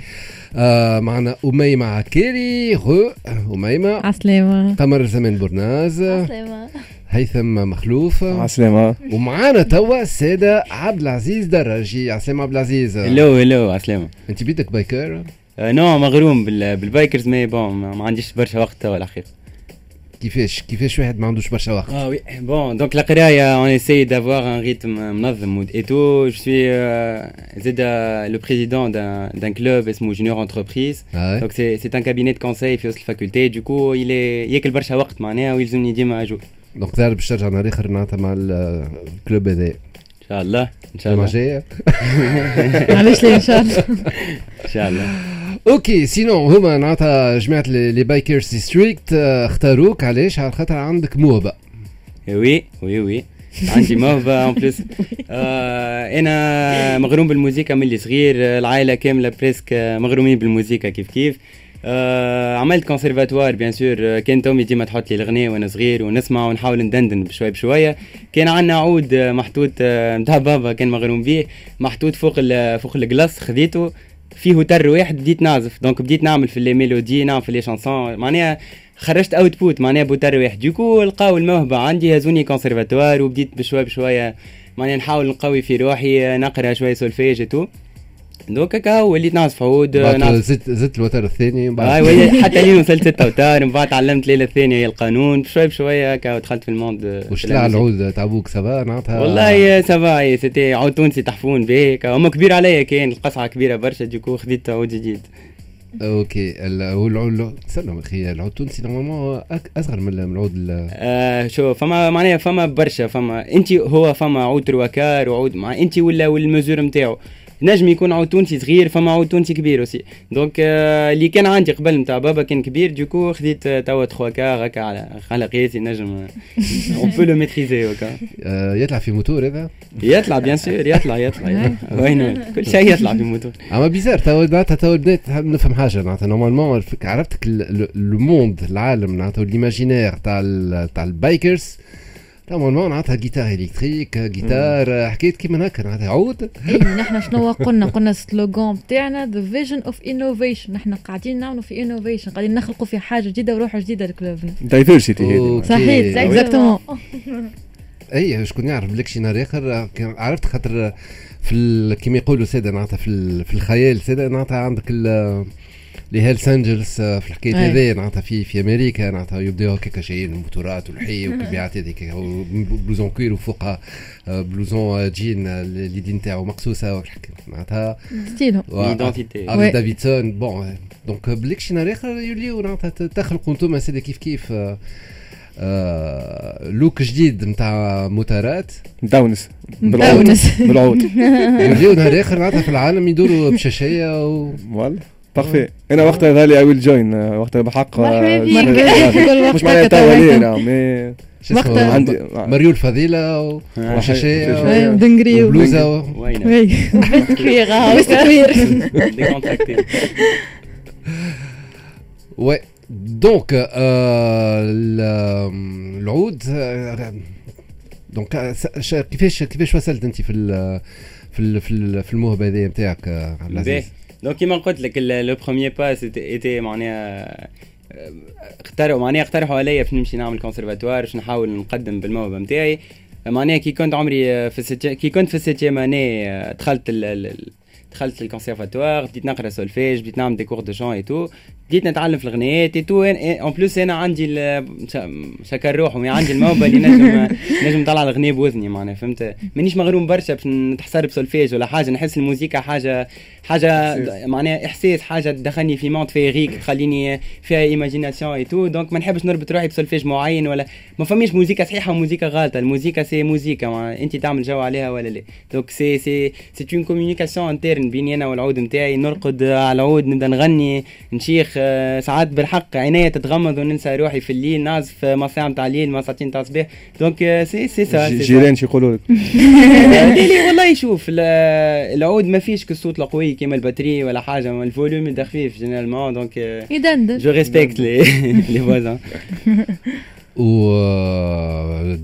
معنا أميمة عكيري. غو أميمة. عسلامة. قمر زمان برناز. عسلامة. هيثم مخلوف. عسلامة ومعانا توا السادة عبد العزيز دراجي. عسلامة عبد العزيز. هلو هلو عسلامة أنت بيتك biker؟ ah non مغروم بال bikers mais bon ما عنديش برشا وقت توا الأخير. كيفاش؟ كيفاش واحد ما عندوش برشا وقت؟ ah oui bon donc القرايه on essaye d'avoir un rythme منظم et tout je suis زيد le président d'un club اسمه Junior Entreprise donc c'est un cabinet de conseil في وسط ال faculté. du coup يلي ياكل برشا وقت معناها ويلزمني ديما à jour donc باش ترجع نهار اخر معناتها مع ال club هذا. إن شاء الله إن شاء الله. جاية؟ *laughs* علاش لا إن شاء الله. إن شاء الله. OK sinon هما معناتها جماعة les Bikers District اختاروك. علاش؟ على خاطر عندك موهبة. oui oui oui. عندي موهبة en plus *laughs* آه أنا مغروم بالموسيقى من اللي صغير العائلة كاملة presque مغرومين بالموسيقى كيف كيف. آه عملت conservatoire bien sûr كانت أمي ديما تحط لي الأغنية وأنا صغير ونسمع ونحاول ندندن بشوي بشوية. كان عندنا عود محطوط نتاع بابا كان مغروم به محطوط فوق فوق ال glace خذيته فيه وتر واحد بديت نعزف. donc بديت نعمل في les mélodies نعمل في les chansons معناها خرجت اوت بوت معناها بوتر واحد du coup لقاو الموهبة عندي هزوني كونسيرفاتوار وبديت بشوي بشوية معناها نحاول نقوي في روحي نقرأ شوية solfège tout donc هكا وليت نعزف عود زدت زدت الوتر الثاني بعد آه حتى لين وصلت ست أوتار من بعد تعلمت الآلة الثانية هي القانون. بشوي بشوية هكا دخلت في ال monde وش طلع العود تاع أبوك ça va معناتها والله ça va c'était عود تونسي تحفون به هما كبير عليا كان القصعة كبيرة برشا du coup خذيت عود جديد. OK هو العود استنى أخي العود التونسي normalement أصغر من العود آه شو فما معناها فما برشا فما انت هو فما عود trois quarts وعود مع انت ولا وال mesure نتاعو نجم يكون عود تونسي صغير فما عود تونسي كبير aussi. donc آه اللي كان عندي قبل نتاع بابا كان كبير du coup خذيت توا trois quarts هكا على على قياسي نجم un peu le maîtriser هكا يطلع في موتور هذا؟ يطلع bien sûr يطلع يطلع. *laughs* *laughs* وين؟ كل شيء يطلع في موتور. أما bizarre توا معناتها توا بديت نفهم حاجة معناتها normalement عرفت le monde العالم معناتها l'imaginaire تاع تاع ال bikers normalement معناتها guitare électrique guitare حكيت كيما هكا معناتها عود. إي نحن شنو قلنا؟ قلنا ال slogan بتاعنا the vision of innovation نحن قاعدين نعملوا في innovation قاعدين نخلقوا في حاجة جديدة وروح جديدة لكلوبنا. diversity صحيح exactement أي شكون يعرف بلكشي نهار اخر عرفت خاطر في كيما يقولوا ساده معناتها في, في الخيال. ساده معناتها عندك لهيلس انجلز آه، في الحكاية أي. هذه نعطى في في أمريكا نعطى يبداو هكاك جايين الموتورات والحي والكبيعات هذيك بلوزون كوير وفوقها آه، بلوزون جين آه، اليدين نتاعو مقصوصة معناتها. ستيلهم Ouais. دافيدسون بون دونك بالديكشنري اخر يوليو معناتها تخلقوا أنتم سيدي كيف كيف آه، لوك جديد نتاع موتورات مدونس مدونس. بالعود. يوليو *laughs* نهار آخر معناتها في العالم يدوروا بشاشية و بارفي أنا وقتها غالي اي ويل جوين وقتها بحق. آه،. *laughs* مش- معناها توا. ليه مي وقتها. عندي مريول فضيله و- آه. وشاشية شاشية. و- ودنقري وبلوزة و- وين؟ *laughs* وي ال- العود donc كيفاش كيفاش وصلت انت في في في, ال في الموهبه هذه نتاعك؟ donc كيما قلت لك le premier pas était معناها اقترحوا معناها اقترحوا عليا باش نمشي نعمل كونسرفاتوار باش نحاول نقدم بالموهبة نتاعي معناها كي كنت عمري آه، في. كي كنت في ال septième année آه، دخلت. دخلت الكونسيرفاتوار بديت نقرأ سولفيج بديت نعمل des cours de chant et tout بديت نتعلم في الغنيات et tout en plus أنا عندي شكر روحهم عندي الموهبة اللي نجم *laughs* نجم نطلع الغنية بوذني معناها فهمت؟ مانيش مغروم برشا باش نتحسر بسولفيج ولا حاجة. نحس الموسيقى حاجة حاجة معناها إحساس حاجة تدخلني في monde féerique تخليني فيها imagination et tout donc ما نحبش نربط روحي بسولفيج معين ولا ما فماش موسيقى صحيحة وموسيقى غلطة. الموسيقى c'est موسيقى أنت تعمل جو عليها ولا لا. donc c'est c'est c'est une communication interne بيني أنا والعود نتاعي نرقد على العود نبدأ نغني. نشيخ آه، ساعات بالحق عينيا تتغمض وننسى روحي في الليل. نعزف آه، مصاع نتاع الليل ما ساعتين تاع الصباح. donc c'est c'est ça. جيران شو يقولوا لك. لا *laughs* والله شوف ال- العود ما فيش كالصوت القوي كيما ال batterie ولا حاجة ما ال volume يبدا خفيف généralement donc يدندن. je respecte les les voisins و آه،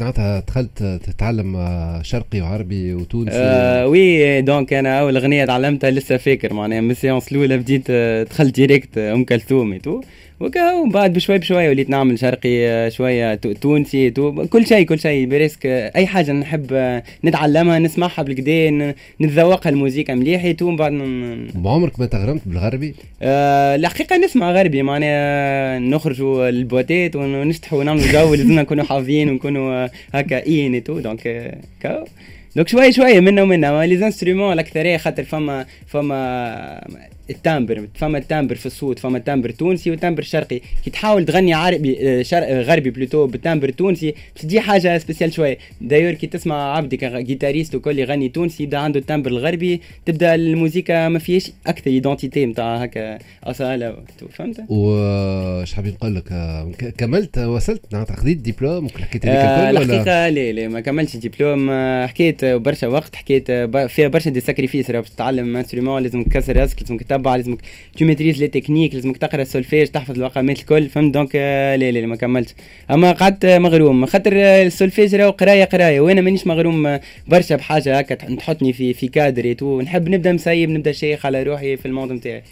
معناتها دخلت تتعلم آه، شرقي وعربي وتونسي. آه oui donc أنا أول أغنية تعلمتها لسه فاكر معناها من ال séance الأولى بديت آه، دخلت direct أم كلثوم tout هكا بعد بشوي بشوي وليت نعمل شرقي آه، شوية تو- تونسي تو كل شيء كل شيء presque آه، أي حاجة نحب آه، نتعلمها نسمعها بالقدا نتذوقها الموسيقى مليح تو بعد بعمرك ما تغرمت بالغربي؟ آه، الحقيقة نسمع غربي معناها نخرجوا للبواتات ونفتحوا ونعملوا جو لازمنا نكونوا حافظين ونكونوا هكا et tout donc هكاو donc شوي شوي منا ومنا les instruments الأكثرية خاطر فما فما ال timbre فما ال timbre في الصوت فما ال timbre تونسي و timbre شرقي كي تحاول تغني عربي آه، شرق آه، غربي plutôt بال timbre تونسي باش تجي حاجة spéciale شوية. d'ailleurs كي تسمع عبدي ك guitariste وكل يغني تونسي يبدأ عنده ال timbre الغربي تبدأ الموسيقى ما فيهاش أكثر identité نتاع هكا أصالة. فهمت؟ وش حابين نقول لك؟ آه، كملت وصلت معناتها خذيت دبلوم وحكيت هذيك آه الكل ولا؟ الحقيقة لا لا ما كملتش دبلوم آه، حكيت آه، برشا وقت حكيت آه، فيها برشا des sacrifices باش تتعلم instrument لازمك تكسر راسك لازمك تتبع لازمك tu maîtrises les techniques لازمك تقرأ السولفيج تحفظ المقامات الكل فهمت؟ donc آه، لا لا ما كملتش. أما قعدت آه، مغروم. خاطر آه، السولفيج راهو قراية قراية. وأنا مانيش مغروم برشا بحاجة هكا تح- تحطني في في cadre tout نحب نبدأ مسيب نبدأ شايخ على روحي في ال monde نتاعي.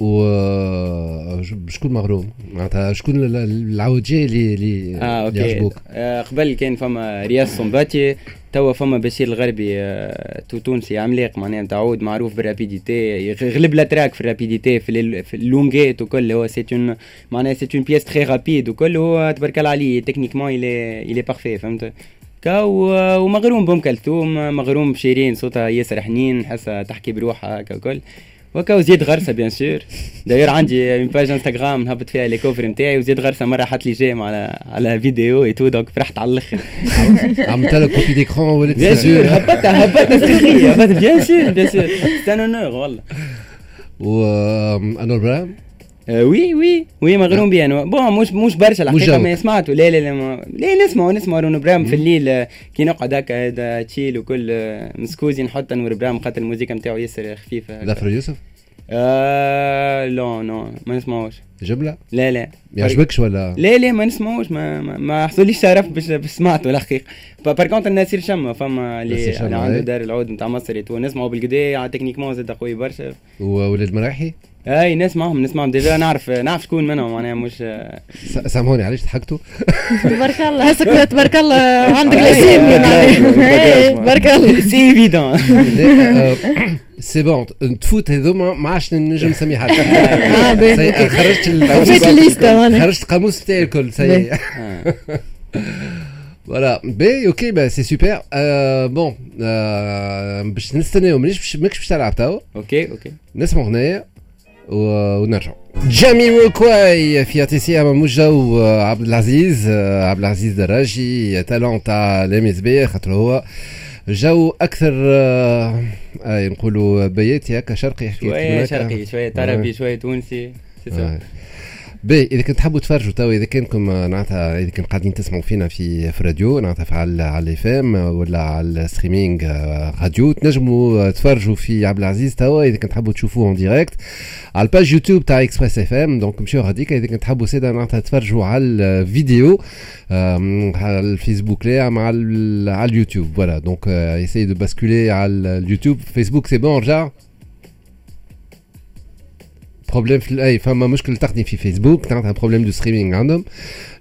و آه، مغروم؟ معناتها شكون ال- ال- العوجية اللي اللي آه اللي OK. يعجبوك؟ آه قبل كان فما رياض صنباتي توا فما بشير الغربي آه تو تونسي عملاق معناها نتاع عود معروف بال rapidité يغلب الأتراك في ال rapidité في, في اللونجيت وكل هو c'est une معناها c'est une pièce très rapide وكل هو تبارك الله عليه techniquement il est il est parfait فهمت؟ كا ومغروم بام كلثوم مغروم بشيرين صوتها ياسر حنين نحسها تحكي بروحها هكا وكل. وكا وزياد غرسة bien sûr d'ailleurs عندي une page انستغرام نهبط فيها les covers نتاعي وزياد غرسة مرة حط لي j'aime على على vidéo et tout donc فرحت على الآخر. عملت لها copie d'écran ولات bien sûr هبطتها story هبطت bien sûr bien sûr c'est un honneur والله. و أنور براهم آه، oui oui oui مغروم بيه أنا bon مش مش برشا الحقيقة. ما سمعته لا لا لا ما لا نسمعوا نسمعوا أنور براهم في الليل. آه، كي نقعد هكا هذا chill وكل آه، مسكوزي نحط أنور براهم خاطر الموسيقى نتاعو ياسر خفيفة. ظفر يوسف؟ آه لا لا ما نسمعوش. جمله لا لا. ما يعجبكش ولا؟ لا لا ما نسمعوش ما ما, ما حصليش شرف باش سمعته الحقيقة. par contre نصير شمة فما اللي عنده. دار العود نتاع مصر نسمعوا بالكدا على techniquement زاد قوي برشا. وولاد مرايحي؟ أي نسمعهم نسمعهم déjà نعرف نعرف شكون منهم معناها مش سامحوني علاش ضحكتوا؟ تبارك الله. حسك تبارك الله. عندك أي، تبارك الله. c'est ايفيدون *laughs* سي بون تفوت هذوما ما عادش نجم نسمي حد أوكي. خرجت. خرجت القاموس تاعي الكل سي. فوالا بي أوكي با سي سوبر بون باش نستناو مانيش باش ماكش باش تلعب توا أوكي أوكي نسمعوا غنايه و- ونرجعوا جامي وكواي في تي سي ام موجة وعبد العزيز عبد العزيز دراجي talent تاع ال MSB خاطر هو جو أكثر آه، آه، نقولوا بياتي هكا شرقي شوية. شرقي شوية عربي شوية تونسي c'est. آه. باهي إذا كنت تحبوا تفرجوا توا إذا كانكم معناتها إذا كنتم قاعدين تسمعوا فينا في في راديو معناتها في على على FM ولا على ال streaming آه، راديو تنجموا آه، تفرجوا في عبد العزيز توا إذا كنت تحبوا تشوفوه en direct على ال page يوتيوب تاع اكسبريس FM donc مشيو هذيك إذا كنت تحبوا سيدا معناتها تفرجوا على الفيديو آم، على الفيسبوك لا مع ال- على اليوتيوب. فوالا دونك essayez de basculer على اليوتيوب. فيسبوك سي بون رجع بروبليم في أي فما مشكل تقني في فيسبوك معناتها بروبليم دو ستريمينغ عندهم.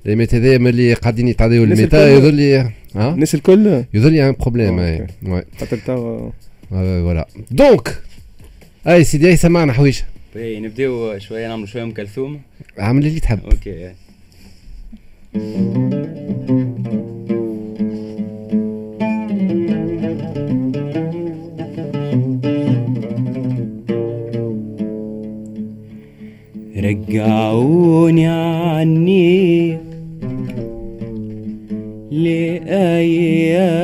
لي ميت هذايا ملي قاعدين يتعداو الميتا يظل لي الناس الكل؟ يظل لي ان بروبليم أي خاطر توا فوالا دونك أي سيدي أي سمعنا حويشه باهي نبدأو شوية نعملوا شوية أم كلثوم. عامل اللي تحب. أوكي. رجعوني عني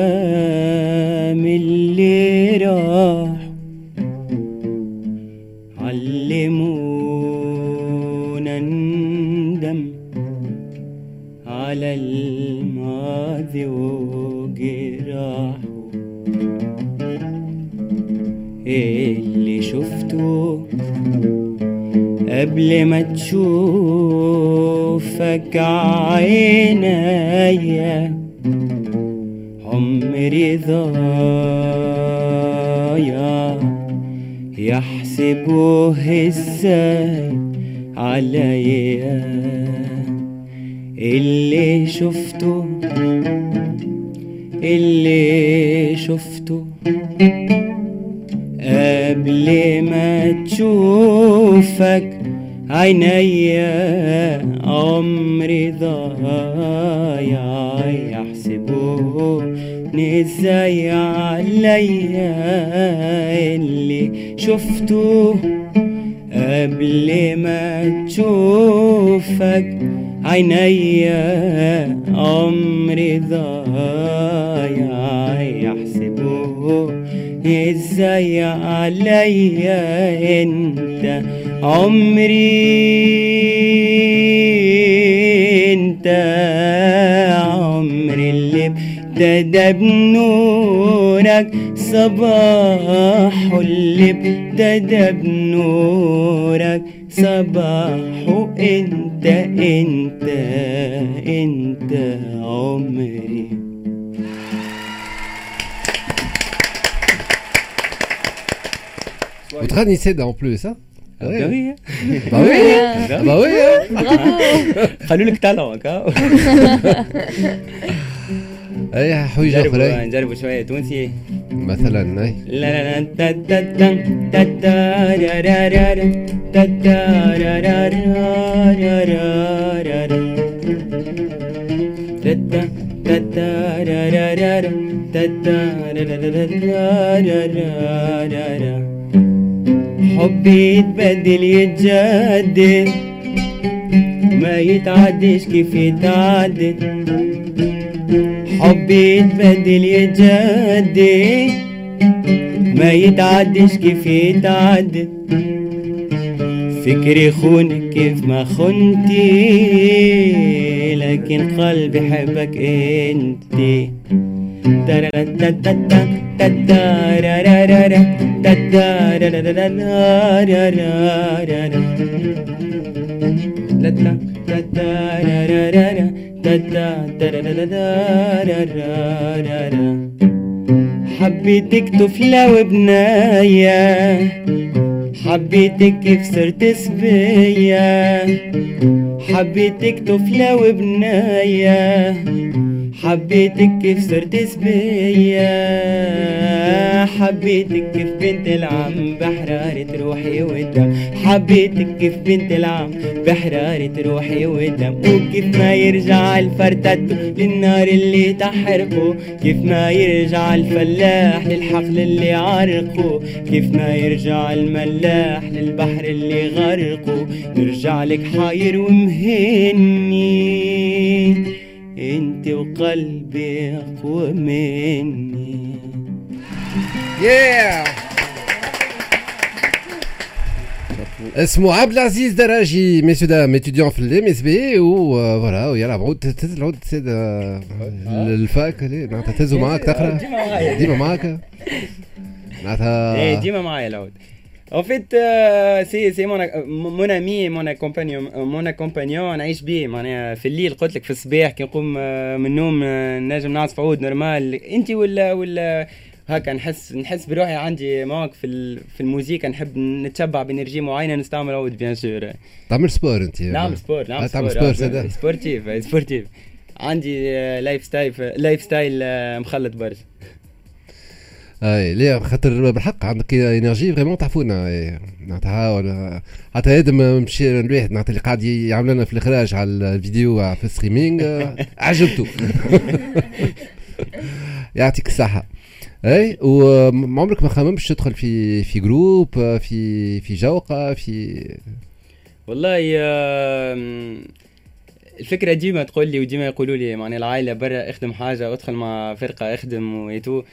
لأيام اللي راح علمونا ندم على الماضي وجراحه. اللي شفته قبل ما تشوفك عينيا عمري ضايع. يحسبوه إزاي عليا اللي شفته اللي شفته. قبل ما تشوفك عينيا عمري ضايع يحسبوني إزاي عليا اللي شفته قبل ما تشوفك. عينيا عمري ضايع يحسبوني إزاي عليا أنت عمري انت عمري اللي ابتدى بنورك صباح اللي ابتدى بنورك صباح انت انت انت عمري. وتغني سيدا اون بلوس ها bah قوية. قوية؟ قوية. *laughs* خلوا لك تالونك *laughs* أي حويجة أخرى؟ نجربوا شوية. تونسي مثلا أي. لا لا لا. حبي يتبدل يتجدد. ما يتعدش كيف يتعدد. حبي يتبدل يتجدد. ما يتعدش كيف يتعدد. فكري خونك كيف ما خنتي لكن قلبي حبك انتي. حبيتك طفلة وبناية حبيتك كيف صرت سبية حبيتك طفلة وبناية. حبيتك كيف صرت سبية حبيتك كيف بنت العم بحرارة روحي والدم حبيتك كيف بنت العم بحرارة روحي والدم وكيف ما يرجع الفرتت للنار اللي تحرقه. كيف ما يرجع الفلاح للحقل اللي عرقه. كيف ما يرجع الملاح للبحر اللي غرقه. نرجع لك حاير ومهني. انت وقلبي اقوى مني. Yeah! اسمه عبد العزيز دراجي messieurs dames étudiant في ال MSB و voilà ويلعب عود تهز العود تسد ال fac معناتها تهزو معاك تقرأ. ديما معايا. ديما معاك. معناتها إيه ديما معايا العود En fait, euh, c'est c'est mon mon ami, mon compagnon, mon compagnon نعيش بيه معناها في الليل قلت لك في الصباح كي نقوم من النوم نجم نعزف عود normal انت ولا ولا هكا نحس نحس بروحي عندي مواقف في في الموسيقى. نحب نتشبع ب énergie معينة نستعمل عود bien sûr تعمل sport انت نعمل sport نعمل آه، تعمل sport sport sportif sportif عندي lifestyle lifestyle مخلط برشا. اي ليه؟ خاطر بالحق عندك énergie vraiment تحفونا إي. معناتها ولا حتى هذا مشي الواحد معناتها اللي قاعد يعمل لنا في الإخراج على الفيديو في ال streaming آه، *laughs* عجبته. *laughs* يعطيك الصحة. اي وما عمرك ما خممتش تدخل في في groupe آه، في في جوقة في والله الفكرة ديما تقول لي وديما يقولوا لي معناها العائلة برا اخدم حاجة ادخل مع فرقة اخدم et tout آه،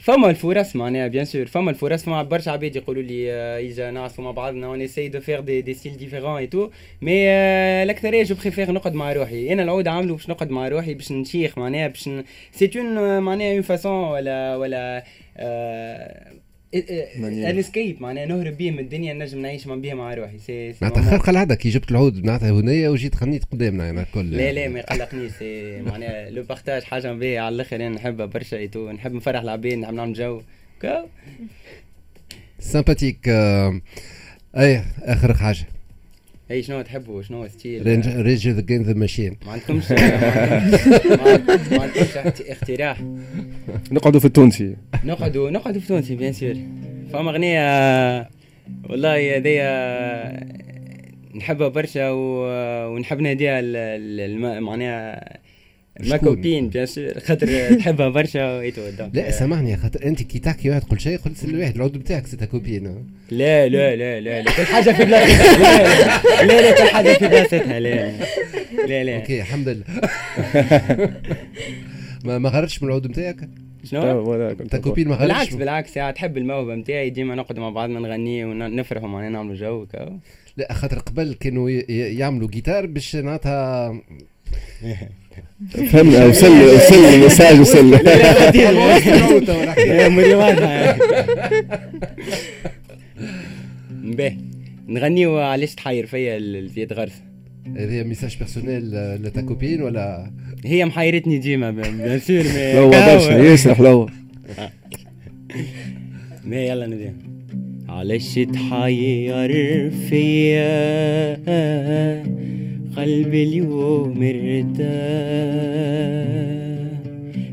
فما الفرص معناها bien sûr فما الفرص فما برشا عباد يقولوا لي آه، اجا نعرفوا مع بعضنا on essaie de faire des, des styles différents et tout mais آه، الاكثريه je préfère نقعد مع روحي. أنا العود عامله باش نقعد مع روحي باش نشيخ معناها باش c'est une معناها une façon ولا ولا آه، un escape معناها نهرب بيه من الدنيا نجم نعيش من بيه مع روحي. سي سي معناتها خارقة العادة كي جبت العود معناتها هنية وجيت غنيت قدامنا أنا الكل لا لا ما يقلقنيش معناها le partage حاجة باهيه على الآخر أنا نحبها برشا نحب نفرح العباد نحب نعمل جو. sympathique آه، أي آخر حاجة. اي شنو تحبوا شنو style؟ Rage Against the Machine ما عندكمش ما عندكمش- ما عندكمش اخت- اقتراح نقعدوا في التونسي. نقعدوا نقعدوا في تونسي بيان سور. فما أغنية والله هذيا نحبها برشا و- ونحب الم- معناها ما شكون؟ كوبين بيان سور خاطر تحبها برشا ويتو لا سامحني خاطر انت كي تحكي واحد تقول شيء قلت لواحد العود بتاعك سيتا كوبين لا لا لا لا لا كل حاجة في بلاصتها لا لا لا كل حاجة في بلاصتها لا لا لا okay الحمد لله ما ما خرجتش من العود بتاعك شنو؟ انت copine ما خرجتش بالعكس بالعكس ساعات تحب الموهبه نتاعي ديما نقعد مع بعضنا نغني ونفرحوا معناها نعملوا جو لا خاطر قبل كانوا يعملوا جيتار باش معناتها فهمنا وصل وصل ال message وصل مري واضحة باهي نغنيو علاش تحير فيا الزياد غرس؟ هذه message personnel ل ta copine ولا؟ هي محيرتني ديما bien *laughs* sûr *laughs* mais حلوة برشا ياسر حلوة ما يلا نبدأ. علاش تحير فيا؟ قلبي اليوم ارتاح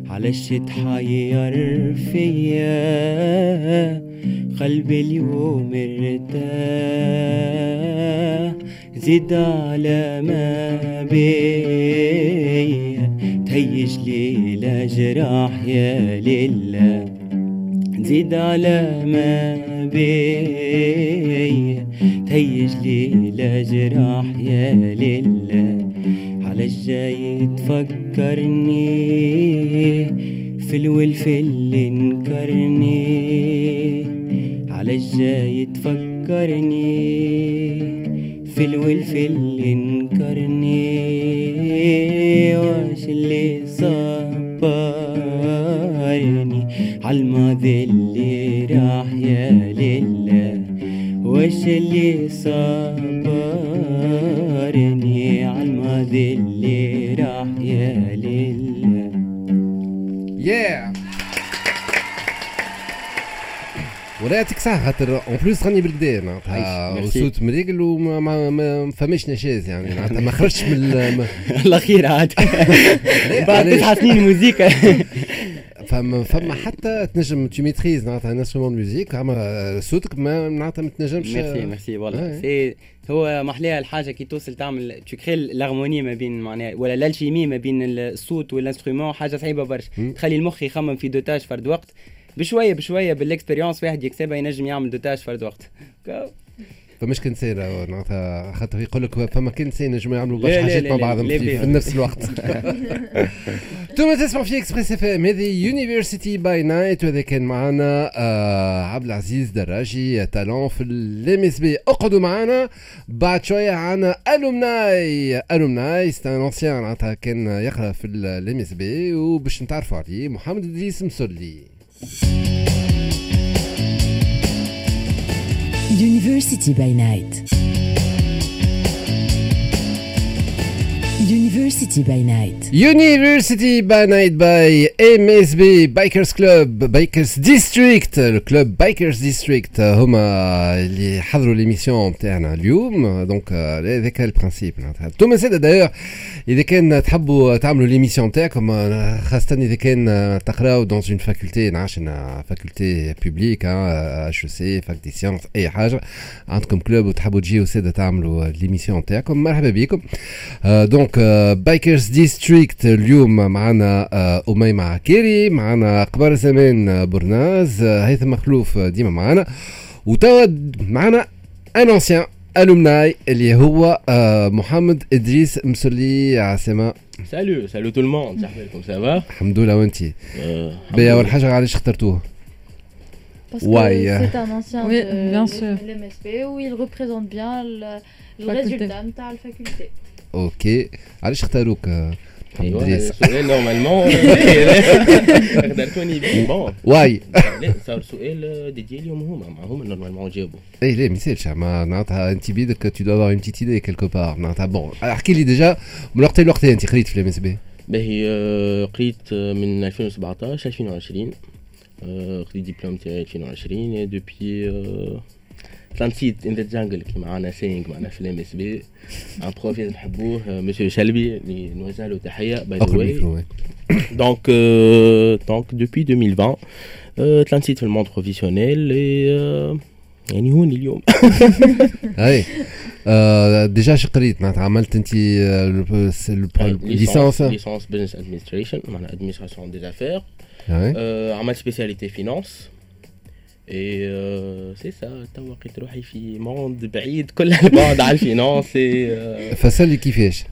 علاش تحير فيا قلبي اليوم ارتاح زيد على ما بيا. تهيج لي الأجراح يا لله زيد على ما بيا. تهيج لي الأجراح يا لله على الجاي تفكرني في الولف اللي انكرني. على الجاي تفكرني في الولف اللي انكرني. واش اللي صبرني عالماضي اللي راح يا لله واش اللي صبرني عالماضي اللي راح يا لله. يا ولا يعطيك صحة خاطر en plus غني بالكدا معناتها عايش، ميرسي. وصوت مريقل وما ما ما فماش نشاز يعني. *laughs* معناتها ما خرجتش من الأخير عاد. *laughs* بعد علاش؟ تسع سنين موزيكا *laughs* فما فما حتى تنجم tu maîtrises معناتها un instrument musique اما صوتك ما معناتها ما تنجمش. merci merci voilà c'est هو محليها الحاجة كي توصل تعمل tu crées l'harmonie ما بين معناها ولا ال alchimie ما بين الصوت وال instrument حاجة صعيبة برشا. تخلي المخ يخمم في deux tâches فرد وقت. بشوية بشوية بال expérience واحد يكسبها ينجم يعمل deux tâches فرد وقت. فمش كان نساء معناتها خاطر يقول لك فما كان نساء ينجموا يعملوا برشا حاجات مع بعضهم في, نفس الوقت. *laughs* أنتم تسمعوا في Express FM هذه University by Night وهذا كان معنا آه عبد العزيز دراجي talent في ال MSB اقعدوا معنا بعد شوية عنا alumni alumni c'est un ancien معناتها كان يقرأ في ال MSB وباش نتعرفوا عليه محمد إدريس مسلي. University by Night. University by Night. University by Night by MSB Bikers Club Bikers District ال club Bikers District هما اللي حضروا l'émission نتاعنا اليوم donc هذا كان ال principe أنتم سادة دايوغ اذا كان تحبوا تعملوا l'émission نتاعكم خاصة اذا كان تقراو dans une faculté نعرفش faculté publique IHEC fac des sciences اي حاجة عندكم club وتحبوا تجيو سادة تعملوا l'émission نتاعكم مرحبا بكم donc Bikers District اليوم معنا أميمة عكيري معنا قبر زمان برناز هيثم مخلوف ديما معنا. وتوا معنا un ancien alumni اللي هو محمد إدريس مسلي. عاصمة. salut salut tout le monde صاحبكم ça va الحمد لله وانت بيا اول حاجة علاش اخترتوه. Un ancien oui, de, bien sûr. de l'MSB où il représente bien le, le résultat de la faculté. أوكي علاش اختاروك محمد ادريس؟ سؤال normalement اخترتوني بيه bon واي لا صار سؤال ديدي اليوم هما ما هما normalement جاوبوا اي لا ما يصيرش معناتها انت بيدك tu dois avoir une petite idée quelque part معناتها bon احكي لي déjà من وقت لوقت انت قريت في ال MSB باهي قريت من 2017 2020 قريت ديبلوم تاعي 2020 depuis تلانسيت in the jungle كي معنا سينغ معنا في ال MSB un prof نحبوه مسيو شلبي اللي نوجه له تحيه by the way donc donc depuis 2020 تلانسيت في ال monde professionnel يعني هوني اليوم اي déjà شو قريت معناتها عملت انت licence licence business administration معناها administration des affaires عملت spécialité finance et c'est ça توا لقيت روحي في monde بعيد كل البعد على ال finance فسالي كيفاش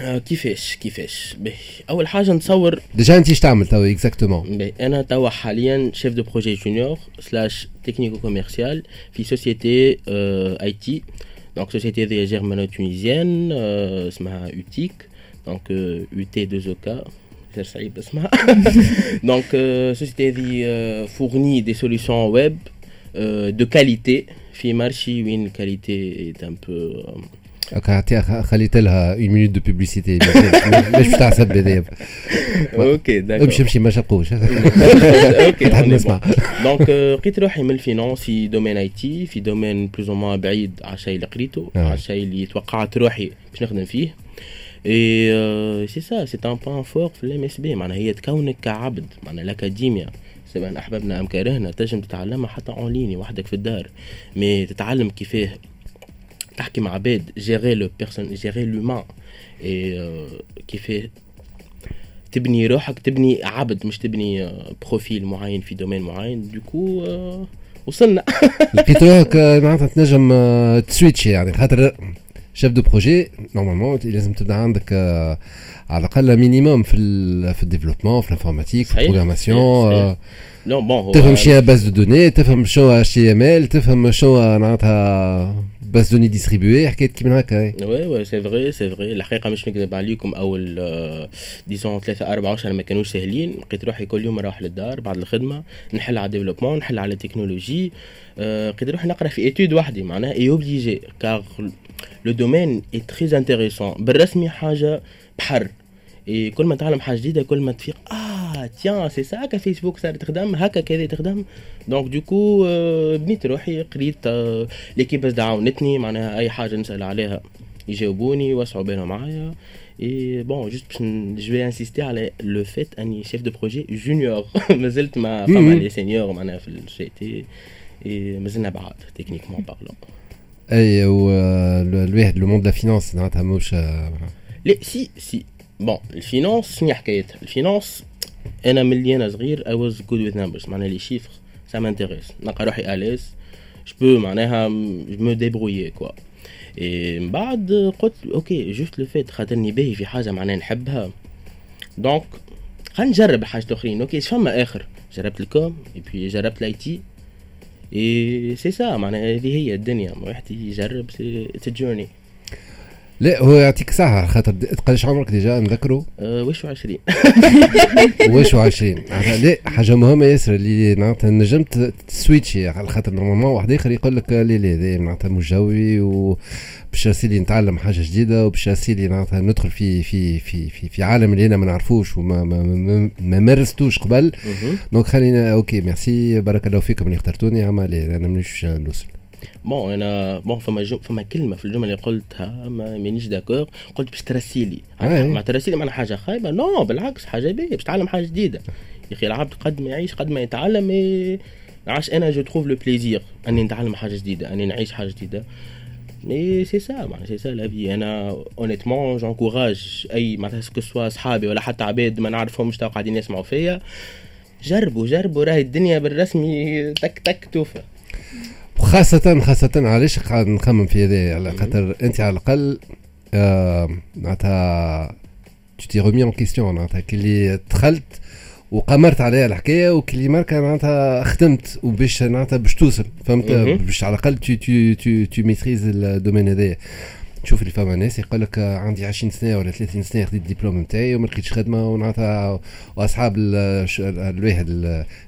كيفاش كيفاش باهي اول حاجة نتصور déjà انت إيش تعمل توا exactement أنا توا حاليا chef de projet junior slash technico-commercial في société IT donc société هذه germano-tunisienne اسمها اوتيك donc أو تي 2 اوكا غير صعيب اسمها donc société هذه fournit des solutions web de qualité في marché وين ال qualité un peu خليت لها une minute de publicité باش باش تعصب هذايا okay d'accord امشي امشي ما شقوش okay نسمع donc لقيت روحي من ال finance في domaine IT في domaine plus ou بعيد على الشيء اللي قريته على الشيء اللي توقعت روحي باش نخدم فيه et c'est ça c'est un point fort في ال MSB. معناها هي تكونك كعبد معناها الاكاديميا سواء أحببنا أم كرهنا. تنجم تتعلمها حتى en ligne وحدك في الدار. mais تتعلم كيفاه. تحكي مع عباد. gérer les personnes gérer l'humain et كيفاه. تبني روحك تبني عبد. مش تبني profil معين في domaine معين. donc وصلنا. *laughs* لقيت روحك معناتها تنجم تسويتشي يعني. خاطر chef de projet normalement لازم تبدا عندك على الأقل minimum في ال في ال développement في ال informatique في ال programmation non bon تفهم شنو base de données تفهم شنو HTML تفهم شنو معناتها base données distribuée حكايات كيما هكا oui oui c'est vrai c'est vrai الحقيقة مش نكذب عليكم. أول disons ثلاثة أربعة أشهر ما كانوش ساهلين لقيت روحي كل يوم نروح للدار بعد الخدمة نحل على ال développement نحل على التكنولوجي. لقيت روحي نقرأ في études وحدي معناها et obligé car le domaine est très intéressant بالرسمي حاجة بحر. إيه كل ما تعلم حاجة جديدة كل ما تفيق آه tiens c'est ça هكا فيسبوك صار تخدم هكا كذا تخدم. donc du coup آه بنيت روحي قريت آه l'équipe زادة عاونتني معناها أي حاجة نسأل عليها يجاوبوني يوسعوا بالهم معايا. Et bon, juste, je vais insister à le fait أني chef de projet junior. *laughs* ما زلت ما فما les seniors معناها في الجي تي. مازلنا بعاد techniquement parlons et الواحد le monde la finance معناتها موش لا c'est c'est bon ال finance شنو حكايتها ال finance أنا من اللي أنا صغير I was good with numbers معناها les chiffres ça m'intéresse نلقى روحي à l'aise je peux معناها me débrouiller quoi et من بعد قلت أوكي juste le fait خاطرني باهي في حاجة معناها نحبها donc خلينا نجرب الحاجات الاخرين أوكي فما اخر جربت ال com et puis جربت ال IT et c'est ça معناها هذه هي الدنيا واحد يجرب it's journey لا هو يعطيك صحة خاطر قداش عمرك déjà نذكروا؟ أه واش 20 *laughs* واش 20 لا حاجة مهمة ياسر اللي معناتها نجمت تسويتشي على خاطر normalement واحد آخر يقول لك لا لا هذا معناتها مش جوي و باش اسيلي نتعلم حاجة جديدة وباش اسيلي معناتها ندخل في في في في, في عالم اللي أنا ما نعرفوش وما ما, ما, ما مارستوش قبل. donc خلينا أوكي ميرسي بارك الله فيكم اللي اخترتوني أما أنا مانيش نوصل. bon أنا bon فما je فما كلمه في الجمله اللي قلتها ما مانيش d'accord قلت باش ترسيلي ما ترسيلي معناها حاجة خايبه non بالعكس حاجة باهيه باش تعلم حاجة جديده يا أخي العبد قد ما يعيش قد ما يتعلم عاش أنا je trouve le plaisir اني نتعلم حاجة جديده اني نعيش حاجة جديده mais c'est ça معناها c'est ça la vie أنا honnêtement j'encourage et معناتها سكو سوا صحابي ولا حتى عباد ما نعرفهمش تو قاعدين يسمعوا فيا جربوا جربوا راهي الدنيا بالرسمي تك تك توفى وخاصة خاصة علاش قاعد نخمم في هذا على خاطر أنت على الأقل معناتها tu t'es remis en question معناتها كي دخلت وقمرت عليها الحكاية وكلي ماركة معناتها خدمت وباش معناتها باش توصل فهمت؟ باش على الأقل tu tu tu tu maîtrises ال domaine هذايا. تشوف اللي فما ناس يقول لك عندي 20 سنة ولا 30 سنة خديت الدبلوم نتاعي وما لقيتش خدمة ومعناتها وأصحاب الواحد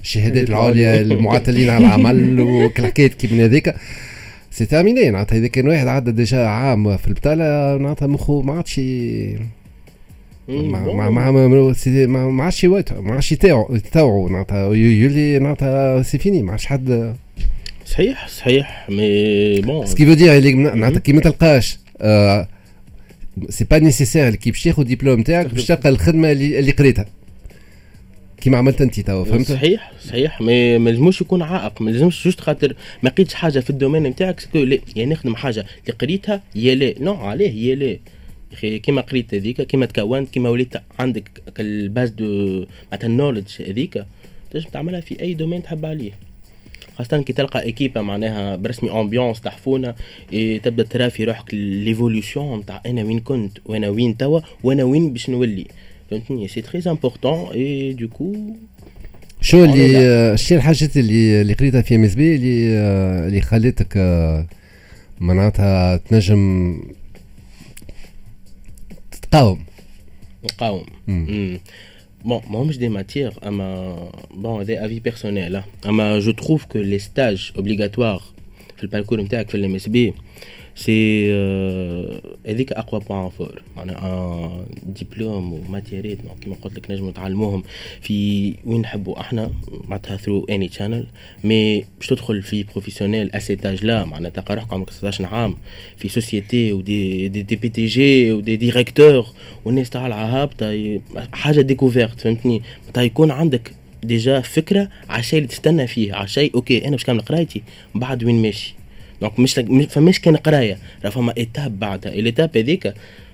الشهادات العليا المعطلين على العمل وكل كي من هذيك. c'est terminé معناتها إذا كان واحد عدى déjà عام في البطاله معناتها مخه ما عادش ما ما ما ما عادش ما عادش يطاوعو معناتها يولي معناتها c'est fini ما عادش حد صحيح صحيح mais bon ce qu'il faut dire معناتها كي ما تلقاش. c'est pas nécessaire كي باش تاخذ ديبلوم تاعك باش تلقى الخدمه اللي, اللي قريتها كيما عملت انت توا فهمت صحيح صحيح ما لازموش يكون عائق ما لازمش juste خاطر ما لقيتش حاجة في ال domaine نتاعك c'est que لا يا نخدم حاجة اللي قريتها يا لا non عليه يا لا أخي كيما قريت هذيك كيما تكونت كيما وليت عندك ال base de معناتها ال knowledge هذيك تنجم تعملها في اي domaine تحب عليه خاصة كي تلقى équipe معناها برسمي ambiance تحفونا تبدأ ترى في روحك l'évolution نتاع أنا وين كنت وأنا وين توا وأنا وين باش نولي. فهمتني؟ c'est très important et du coup شو اللي شو الحاجات اللي اللي قريتها في MSB اللي اللي خلتك معناتها تنجم تقاوم. نقاوم Bon, moi, j'ai des matières, bon, des avis personnels. Hein. Je trouve que les stages obligatoires, في ال parcours نتاعك في ال MSB c'est هذيك اقوى point fort معناها diplôme و matières كيما قلت لك نجموا نتعلموهم في وين نحبوا إحنا معناتها through any channel mais باش تدخل vie professionnelle et stage لا معناها تلقى روحك عمرك 16 عام في société و des des, des PDG و des directeurs والناس طالعه هابطه حاجة découverte فهمتني يكون عندك déjà فكره على اللي تستنى فيه على شيء أوكي أنا باش كامل قرايتي بعد وين ماشي donc مش فماش كان قراية. راه فما étape بعدها ال étape هذيك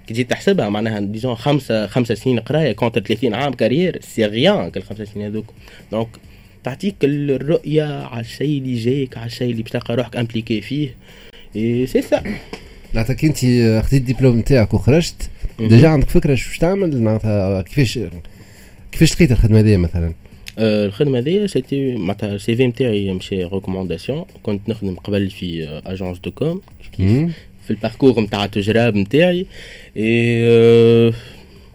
كي تجي تحسبها معناها disons خمسه خمسة سنين قراية contre 30 عام carrière c'est rien الخمسة سنين هذوك. donc تعطيك الرؤية على الشيء اللي جايك على الشيء اللي باش تلقى روحك impliqué فيه. اي سي سا معناتها أنت خديت الدبلوم نتاعك وخرجت. déjà عندك فكرة شو تعمل؟ معناتها كيفاش كيفاش لقيت الخدمة هذه مثلا؟ الخدمه هذيا c'était معناتها ال CV نتاعي مشي recommandation كنت نخدم قبل في agence de com في ال parcours نتاع التجراب نتاعي et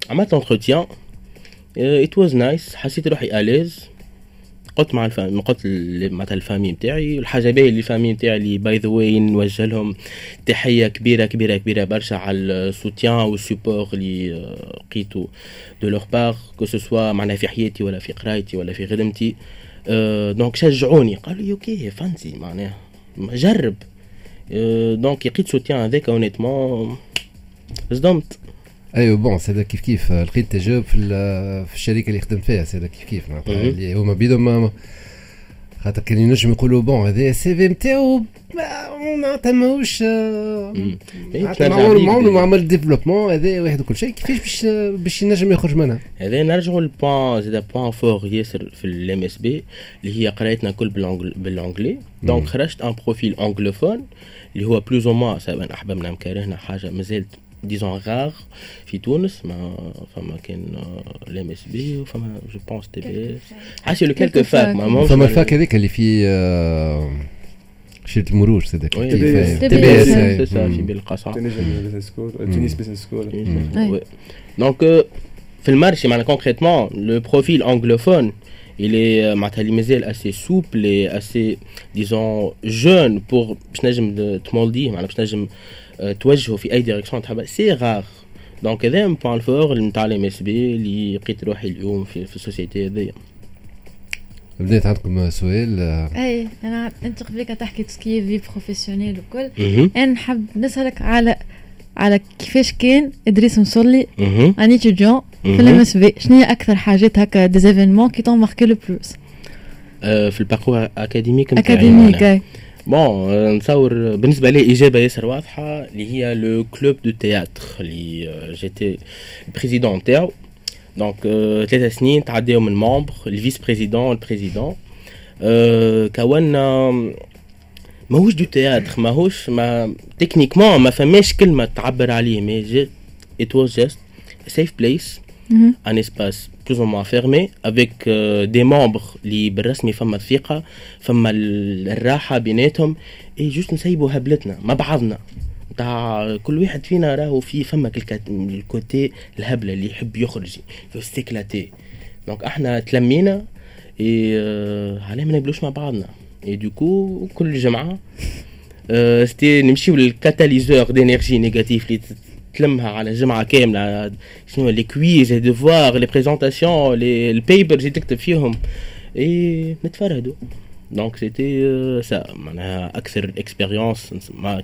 عملت entretien it was nice حسيت روحي à l'aise قلت مع ال famille قلت معناتها ال famille نتاعي الحاجة باهية اللي ال famille نتاعي اللي by the way نوجه لهم تحية كبيره كبيره كبيرة برشا على ال soutien وال support اللي لقيتو de leur part que ce soit معناها في حياتي ولا في قرايتي ولا في خدمتي. donc شجعوني قالوا لي أوكي fonce معناها جرب. donc لقيت سوتيان هذاك honnêtement صدمت. أيوه bon سيدا كيف كيف؟ لقيت تجاوب في في الشركة اللي خدمت فيها سيدا كيف كيف؟ معناتها اللي هما بيدهم خاطر كان ينجم يقولوا bon هذا ال CV نتاعو معناتها ماهوش عمره ما عمل développement هذا واحد وكل شيء. كيفاش باش باش ينجم يخرج منها؟ هذا نرجعوا لل point زاد point fort ياسر في ال MSB اللي هي قرايتنا كل بال anglais. donc خرجت un profil anglophone اللي هو plus ou سواء أحببنا ام كرهنا حاجة مازالت disons rare في تونس ما فما كان ال MSB وفما جو بونس تي بي اس حاسي لو كيلكو فاك ما فما ال fac هذيك اللي في شركه المرور c'est donc TBS c'est ça في بالقصع Tunis Business School donc في ال marché معنا concrètement le profil anglophone il est معناتها اللي مازال assez souple et assez disons jeune pour باش نجم تمولديه معناتها باش نجم توجهه في أي direction تحبها c'est rare donc هذا point fort نتاع ال MSB اللي لقيت روحي اليوم في, في ال société هذيا بديت عندكم سؤال أي أنا أنت قبلك تحكي tout ce qui est professionnel وكل. أنا نحب نسألك على على كيفاش كان إدريس مصلي؟ un étudiant في ال MSB شنو هي أكثر حاجات هكا des événements qui t'ont marqué le plus في ال parcours académique académique bon نتصور بالنسبة لي إجابة ياسر واضحة اللي هي le club de théâtre اللي جيتي président نتاعو donc ثلاثة سنين تعداو من membre ال vice-président ال président كونا ماهوش de théâtre ماهوش ما techniquement ما فماش كلمة تعبر عليه mais j'ai it was just safe place un espace plus moins fermé avec des membres اللي بالرسمي فما الثقة فما الراحة بيناتهم. et juste نسيبوا هبلتنا مع بعضنا. تاع كل واحد فينا راهو في فما ال côté الهبلة اللي يحب يخرج s'éclater donc أحنا تلمينا اي علاه ما نقبلوش مع بعضنا. et du coup كل جمعه c'était نمشيو لل catalyseur d'énergie négative اللي تلمها على جمعة كاملة. شنو les quiz les devoirs les présentations les ال papers اللي تكتب فيهم. et نتفرهدوا donc c'était ça معناها أكثر expérience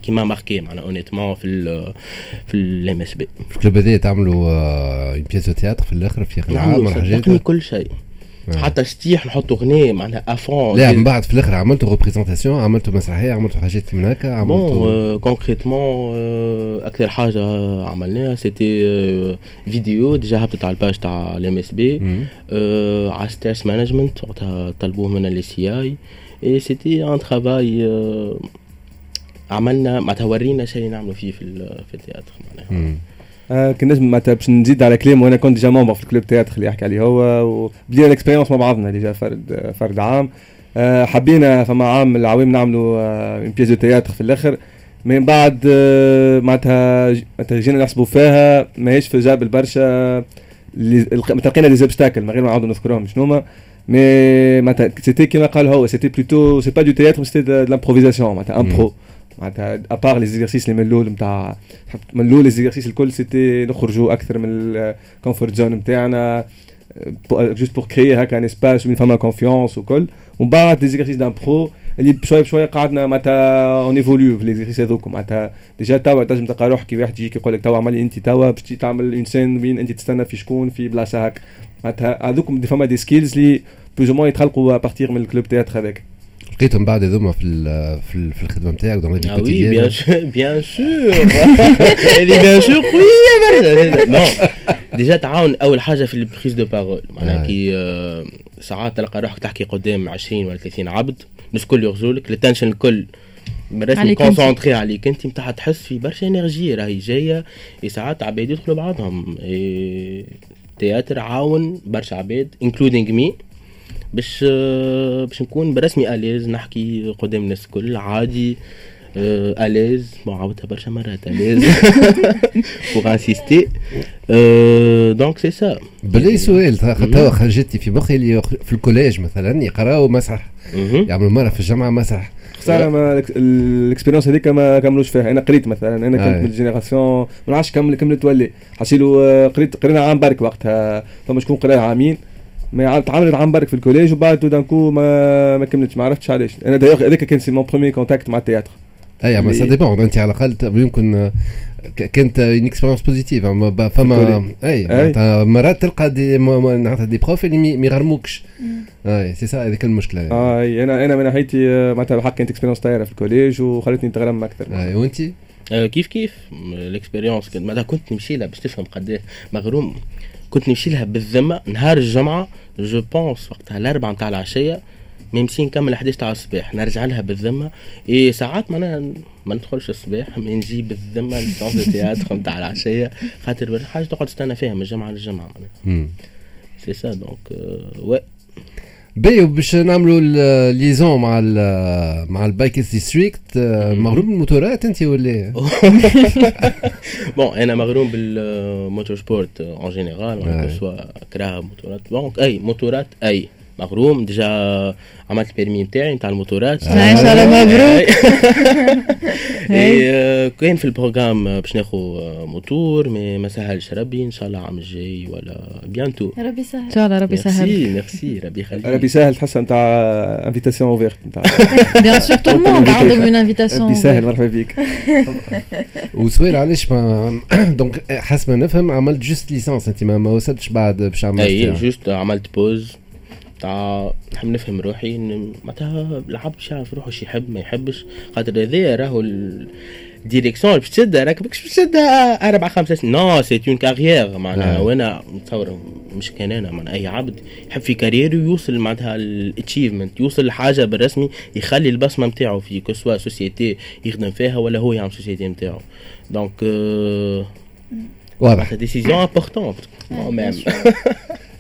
كيما marqué معناها honnêtement في ال في ال MSB في ال club هذايا تعملوا une pièce théâtre في الآخر في ولا حاجات كل شيء. حتى شتيح نحطوا غنية معناها enfin. لا من بعد في الآخر عملتوا représentation عملتوا مسرحية عملتوا حاجات من هكا عملتوا concrètement أكثر حاجة عملناها c'était vidéo déjà هبطت على ال page تاع ال MSB. على stress management وقتها طلبوه منا لي سي اي اي c'était un travail عملنا معناتها ورينا شيء نعملوا فيه في في ال théâtre معناها. آه كان نجم معناتها باش نزيد على كلام وأنا كنت déjà membre في ال club théâtre اللي يحكي عليه هو وبدينا ال expérience مع بعضنا déjà فرد فرد عام. آه حبينا فما عام العوام نعملوا آه pièce de théâtre في الآخر. من بعد آه معناتها معناتها جينا نحسبوا فيها ماهيش في جاب برشا لقينا des obstacles من غير ما نعاودوا نذكرهم شنو هما؟ mais معناتها c'était كيما قال هو c'était plutôt c'est pas de théâtre c'était de l'improvisation معناتها impro معناتها à part les exercices اللي من الأول نتاع من الأول les exercices الكل c'était نخرجوا أكثر من ال comfort zone نتاعنا juste pour créer هكا un espace وين فما confiance وكل ومن بعد les exercices d'impro اللي بشويه بشويه قعدنا معناتها on évolue في les exercices هذوك. معناتها déjà توا تنجم تلقى روحك كي واحد يجيك يقول لك توا عملي انت توا باش تعمل une scène وين انت تستنى في شكون في بلاصة هكا. معناتها هذوك فما des skills اللي plus ou يتخلقوا à partir من ال club théâtre هذاك. لقيتهم بعد هذوما في في, الخدمة نتاعك dans la vie bien sûr bien sûr هذه bien sûr *laughs* قوية *laughs* déjà تعاون أول حاجة في ال prise de parole معناها كي ساعات تلقى روحك تحكي قدام 20 ولا 30 عبد الناس الكل يغزولك ال attention الكل رسمي concentré عليك. انت متاع تحس في برشا energy راهي جاية ساعات عباد يدخلوا بعضهم. théâtre عاون برشا عباد including me باش باش نكون برسمي à l'aise نحكي قدام الناس الكل عادي à l'aise bon عاودتها برشا مرات à l'aise. pour insister donc c'est ça بلي سؤال توا خرجتي في مخي اللي في ال collège مثلا يقراوا مسرح. يعملوا مرة في الجامعة مسرح. خسارة ما ال expérience هذيك ما كملوش فيها. أنا قريت مثلا أنا كنت من ال génération ما نعرفش كمل كملت تولي. حسيلو قريت قرينا عام برك وقتها. فما شكون قرا عامين. ما تعاملت عام برك في ال collège وبعد d'un coup ما ما كملتش. ما عرفتش علاش. أنا دايوغ هذاك كان c'est mon premier contact مع ال théâtre. اي mais ça dépend أنت على الأقل يمكن آه، كانت une expérience positive فما أي معناتها مرات تلقى des معناتها des profs اللي ما يغرموكش أي سي سا هذيك المشكلة. أي. أنا أنا من ناحيتي معناتها الحق كانت expérience طايرة في ال collège وخلتني نتغرم أكثر. أي وأنت؟ كيف كيف؟ ال expérience معناتها كنت نمشي لها باش تفهم قداش مغروم. كنت نمشي لها بالذمة نهار الجمعة je pense وقتها الأربعة نتاع العشية même si نكمل 11 تاع الصباح نرجع لها بالذمة. إي ساعات معناها ما ندخلش الصباح mais نجي بالذمة ل séance de théâtre نتاع العشية. خاطر حاجة تقعد تستنى فيها من الجمعه للجمعه معناها. c'est ça donc oui بي باش نعملوا ال liaison مع ال مع ال Bikers District مغروم بالموتورات انت ولا؟ *laughs* bon أنا مغروم بال motorsport en général soit كراهب موتورات. donc أي موتورات أي. مغروم déjà عملت ال permis نتاعي نتاع الموتورات. ان شاء الله مبروك *laughs* *laughs* كاين في ال programme باش ناخذ moteur mais ما سهلش. ربي إن شاء الله العام الجاي ولا bientôt ربي يسهل. إن شاء الله ربي يسهل. merci merci ربي يخليك. ربي يسهل. تحسها نتاع invitation ouverte نتاع bien sûr tout le monde عندهم une invitation ربي يسهل مرحبا بك. *laughs* وسؤال علاش ما *coughs* donc حسب ما نفهم عملت juste licence أنت ما وصلتش بعد باش عملت أي juste عملت pause تاع نحب نفهم روحي معناتها العبد باش يعرف روحه شي يحب ما يحبش. خاطر هذايا راهو ال direction باش تسدها راك باش تسدها أربع خمسة سنين. non c'est une carrière معناها. وأنا نتصور مش كان أنا معناها. أي عبد يحب في carrière ويوصل معناتها ال achievement يوصل لحاجة بالرسمي يخلي البصمة نتاعو في كل société يخدم فيها ولا هو يعمل société نتاعو donc واضح. décision importante même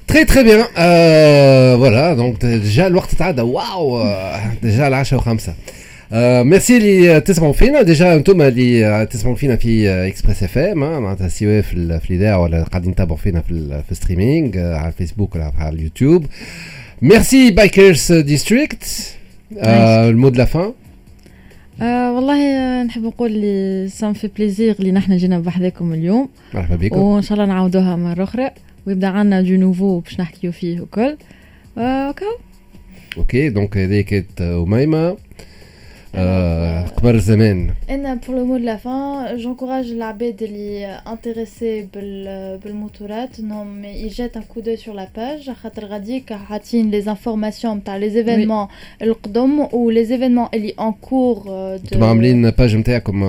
très très bien voilà donc déjà الوقت تعدى واو déjà العشرة وخمسة ميرسي اللي تسمعوا فينا déjà أنتم اللي تسمعوا فينا في Express FM معناتها سواء في الاذاعه ولا قاعدين تتابعوا فينا في في streaming على الفيسبوك ولا على اليوتيوب merci Bikers District ال mot de la fin آه والله نحب نقول لي ça me fait plaisir اللي نحن جينا بحذاكم اليوم مرحبا بكم وان شاء الله نعاودوها مره أخرى ويبدا عندنا du nouveau باش نحكيو فيه وكل okay. okay donc هذه كانت أميمة. قبل الزمان أنا pour le mot de la fin j'encourage العباد اللي intéressés بالموتورات انهم ي jette un coup d'œil sur la page خاطر غاديك حاطين les informations نتاع les événements القدم و les événements اللي en cours أنتم عاملين page نتاعكم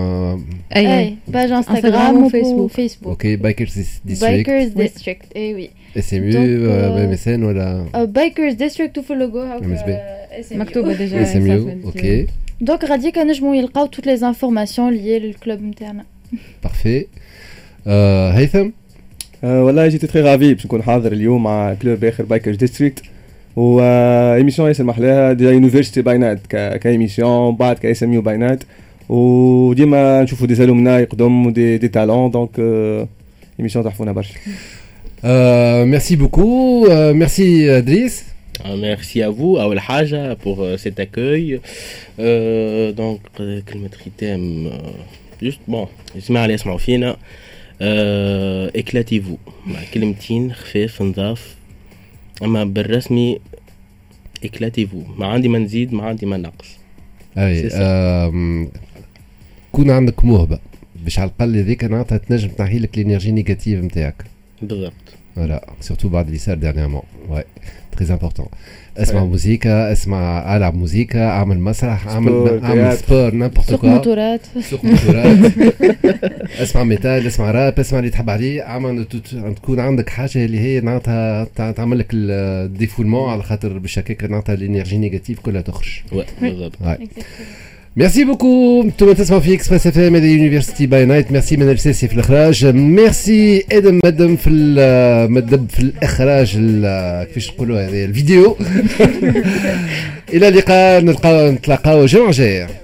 اي page انستغرام وفيسبوك فيسبوك okay Bikers District Bikers District اي oui اس ام يو ام اس ان ولا بايكرز ديستريكت وفي اللوغو مكتوبه déjà SM U okay donc غادي كنجمو يلقاو toutes les informations liées لل club نتاعنا parfait هيثم والله j'étais très ravi باش نكون حاضر اليوم مع club اخر Bikers District و émission ياسر محلاها déjà University by Night ك émission بعد ك SMU by Night وديما نشوفوا des alumni يقدم و des des talents donc émission تحفونا برشا merci beaucoup merci ادريس Merci à vous, à Haja, pour euh, cet accueil. Euh, donc, كلمة ختام juste bon اسمع اللي يسمعوا فينا éclatez-vous مع كلمتين خفاف نضاف اما بالرسمي éclatez-vous ما عندي ما نزيد ما عندي ما نقص اي كون عندك موهبة باش على الأقل هذيك معناتها تنجم تنحي لك ال énergie négative نتاعك. بالضبط. voilà surtout بعد اللي صار dernièrement ouais très important اسمع موسيقى اسمع العب موسيقى اعمل مسرح اعمل اعمل sport n'importe سوق موتورات سوق موتورات اسمع metal اسمع راب اسمع اللي تحب عليه اعمل تكون عندك حاجة اللي هي معناتها تعمل لك ال défoulement على خاطر باش هكاك معناتها ال énergie négative كلها تخرج بالضبط ميرسي بوكو أنتم تسمعوا في اكسبريس اف ام يونيفرسيتي باي نايت ميرسي من السيسي في الاخراج ميرسي آدم مدم في مدب في الاخراج كيفاش نقولوا هذه الفيديو إلى اللقاء نتلاقاو الجمعه الجايه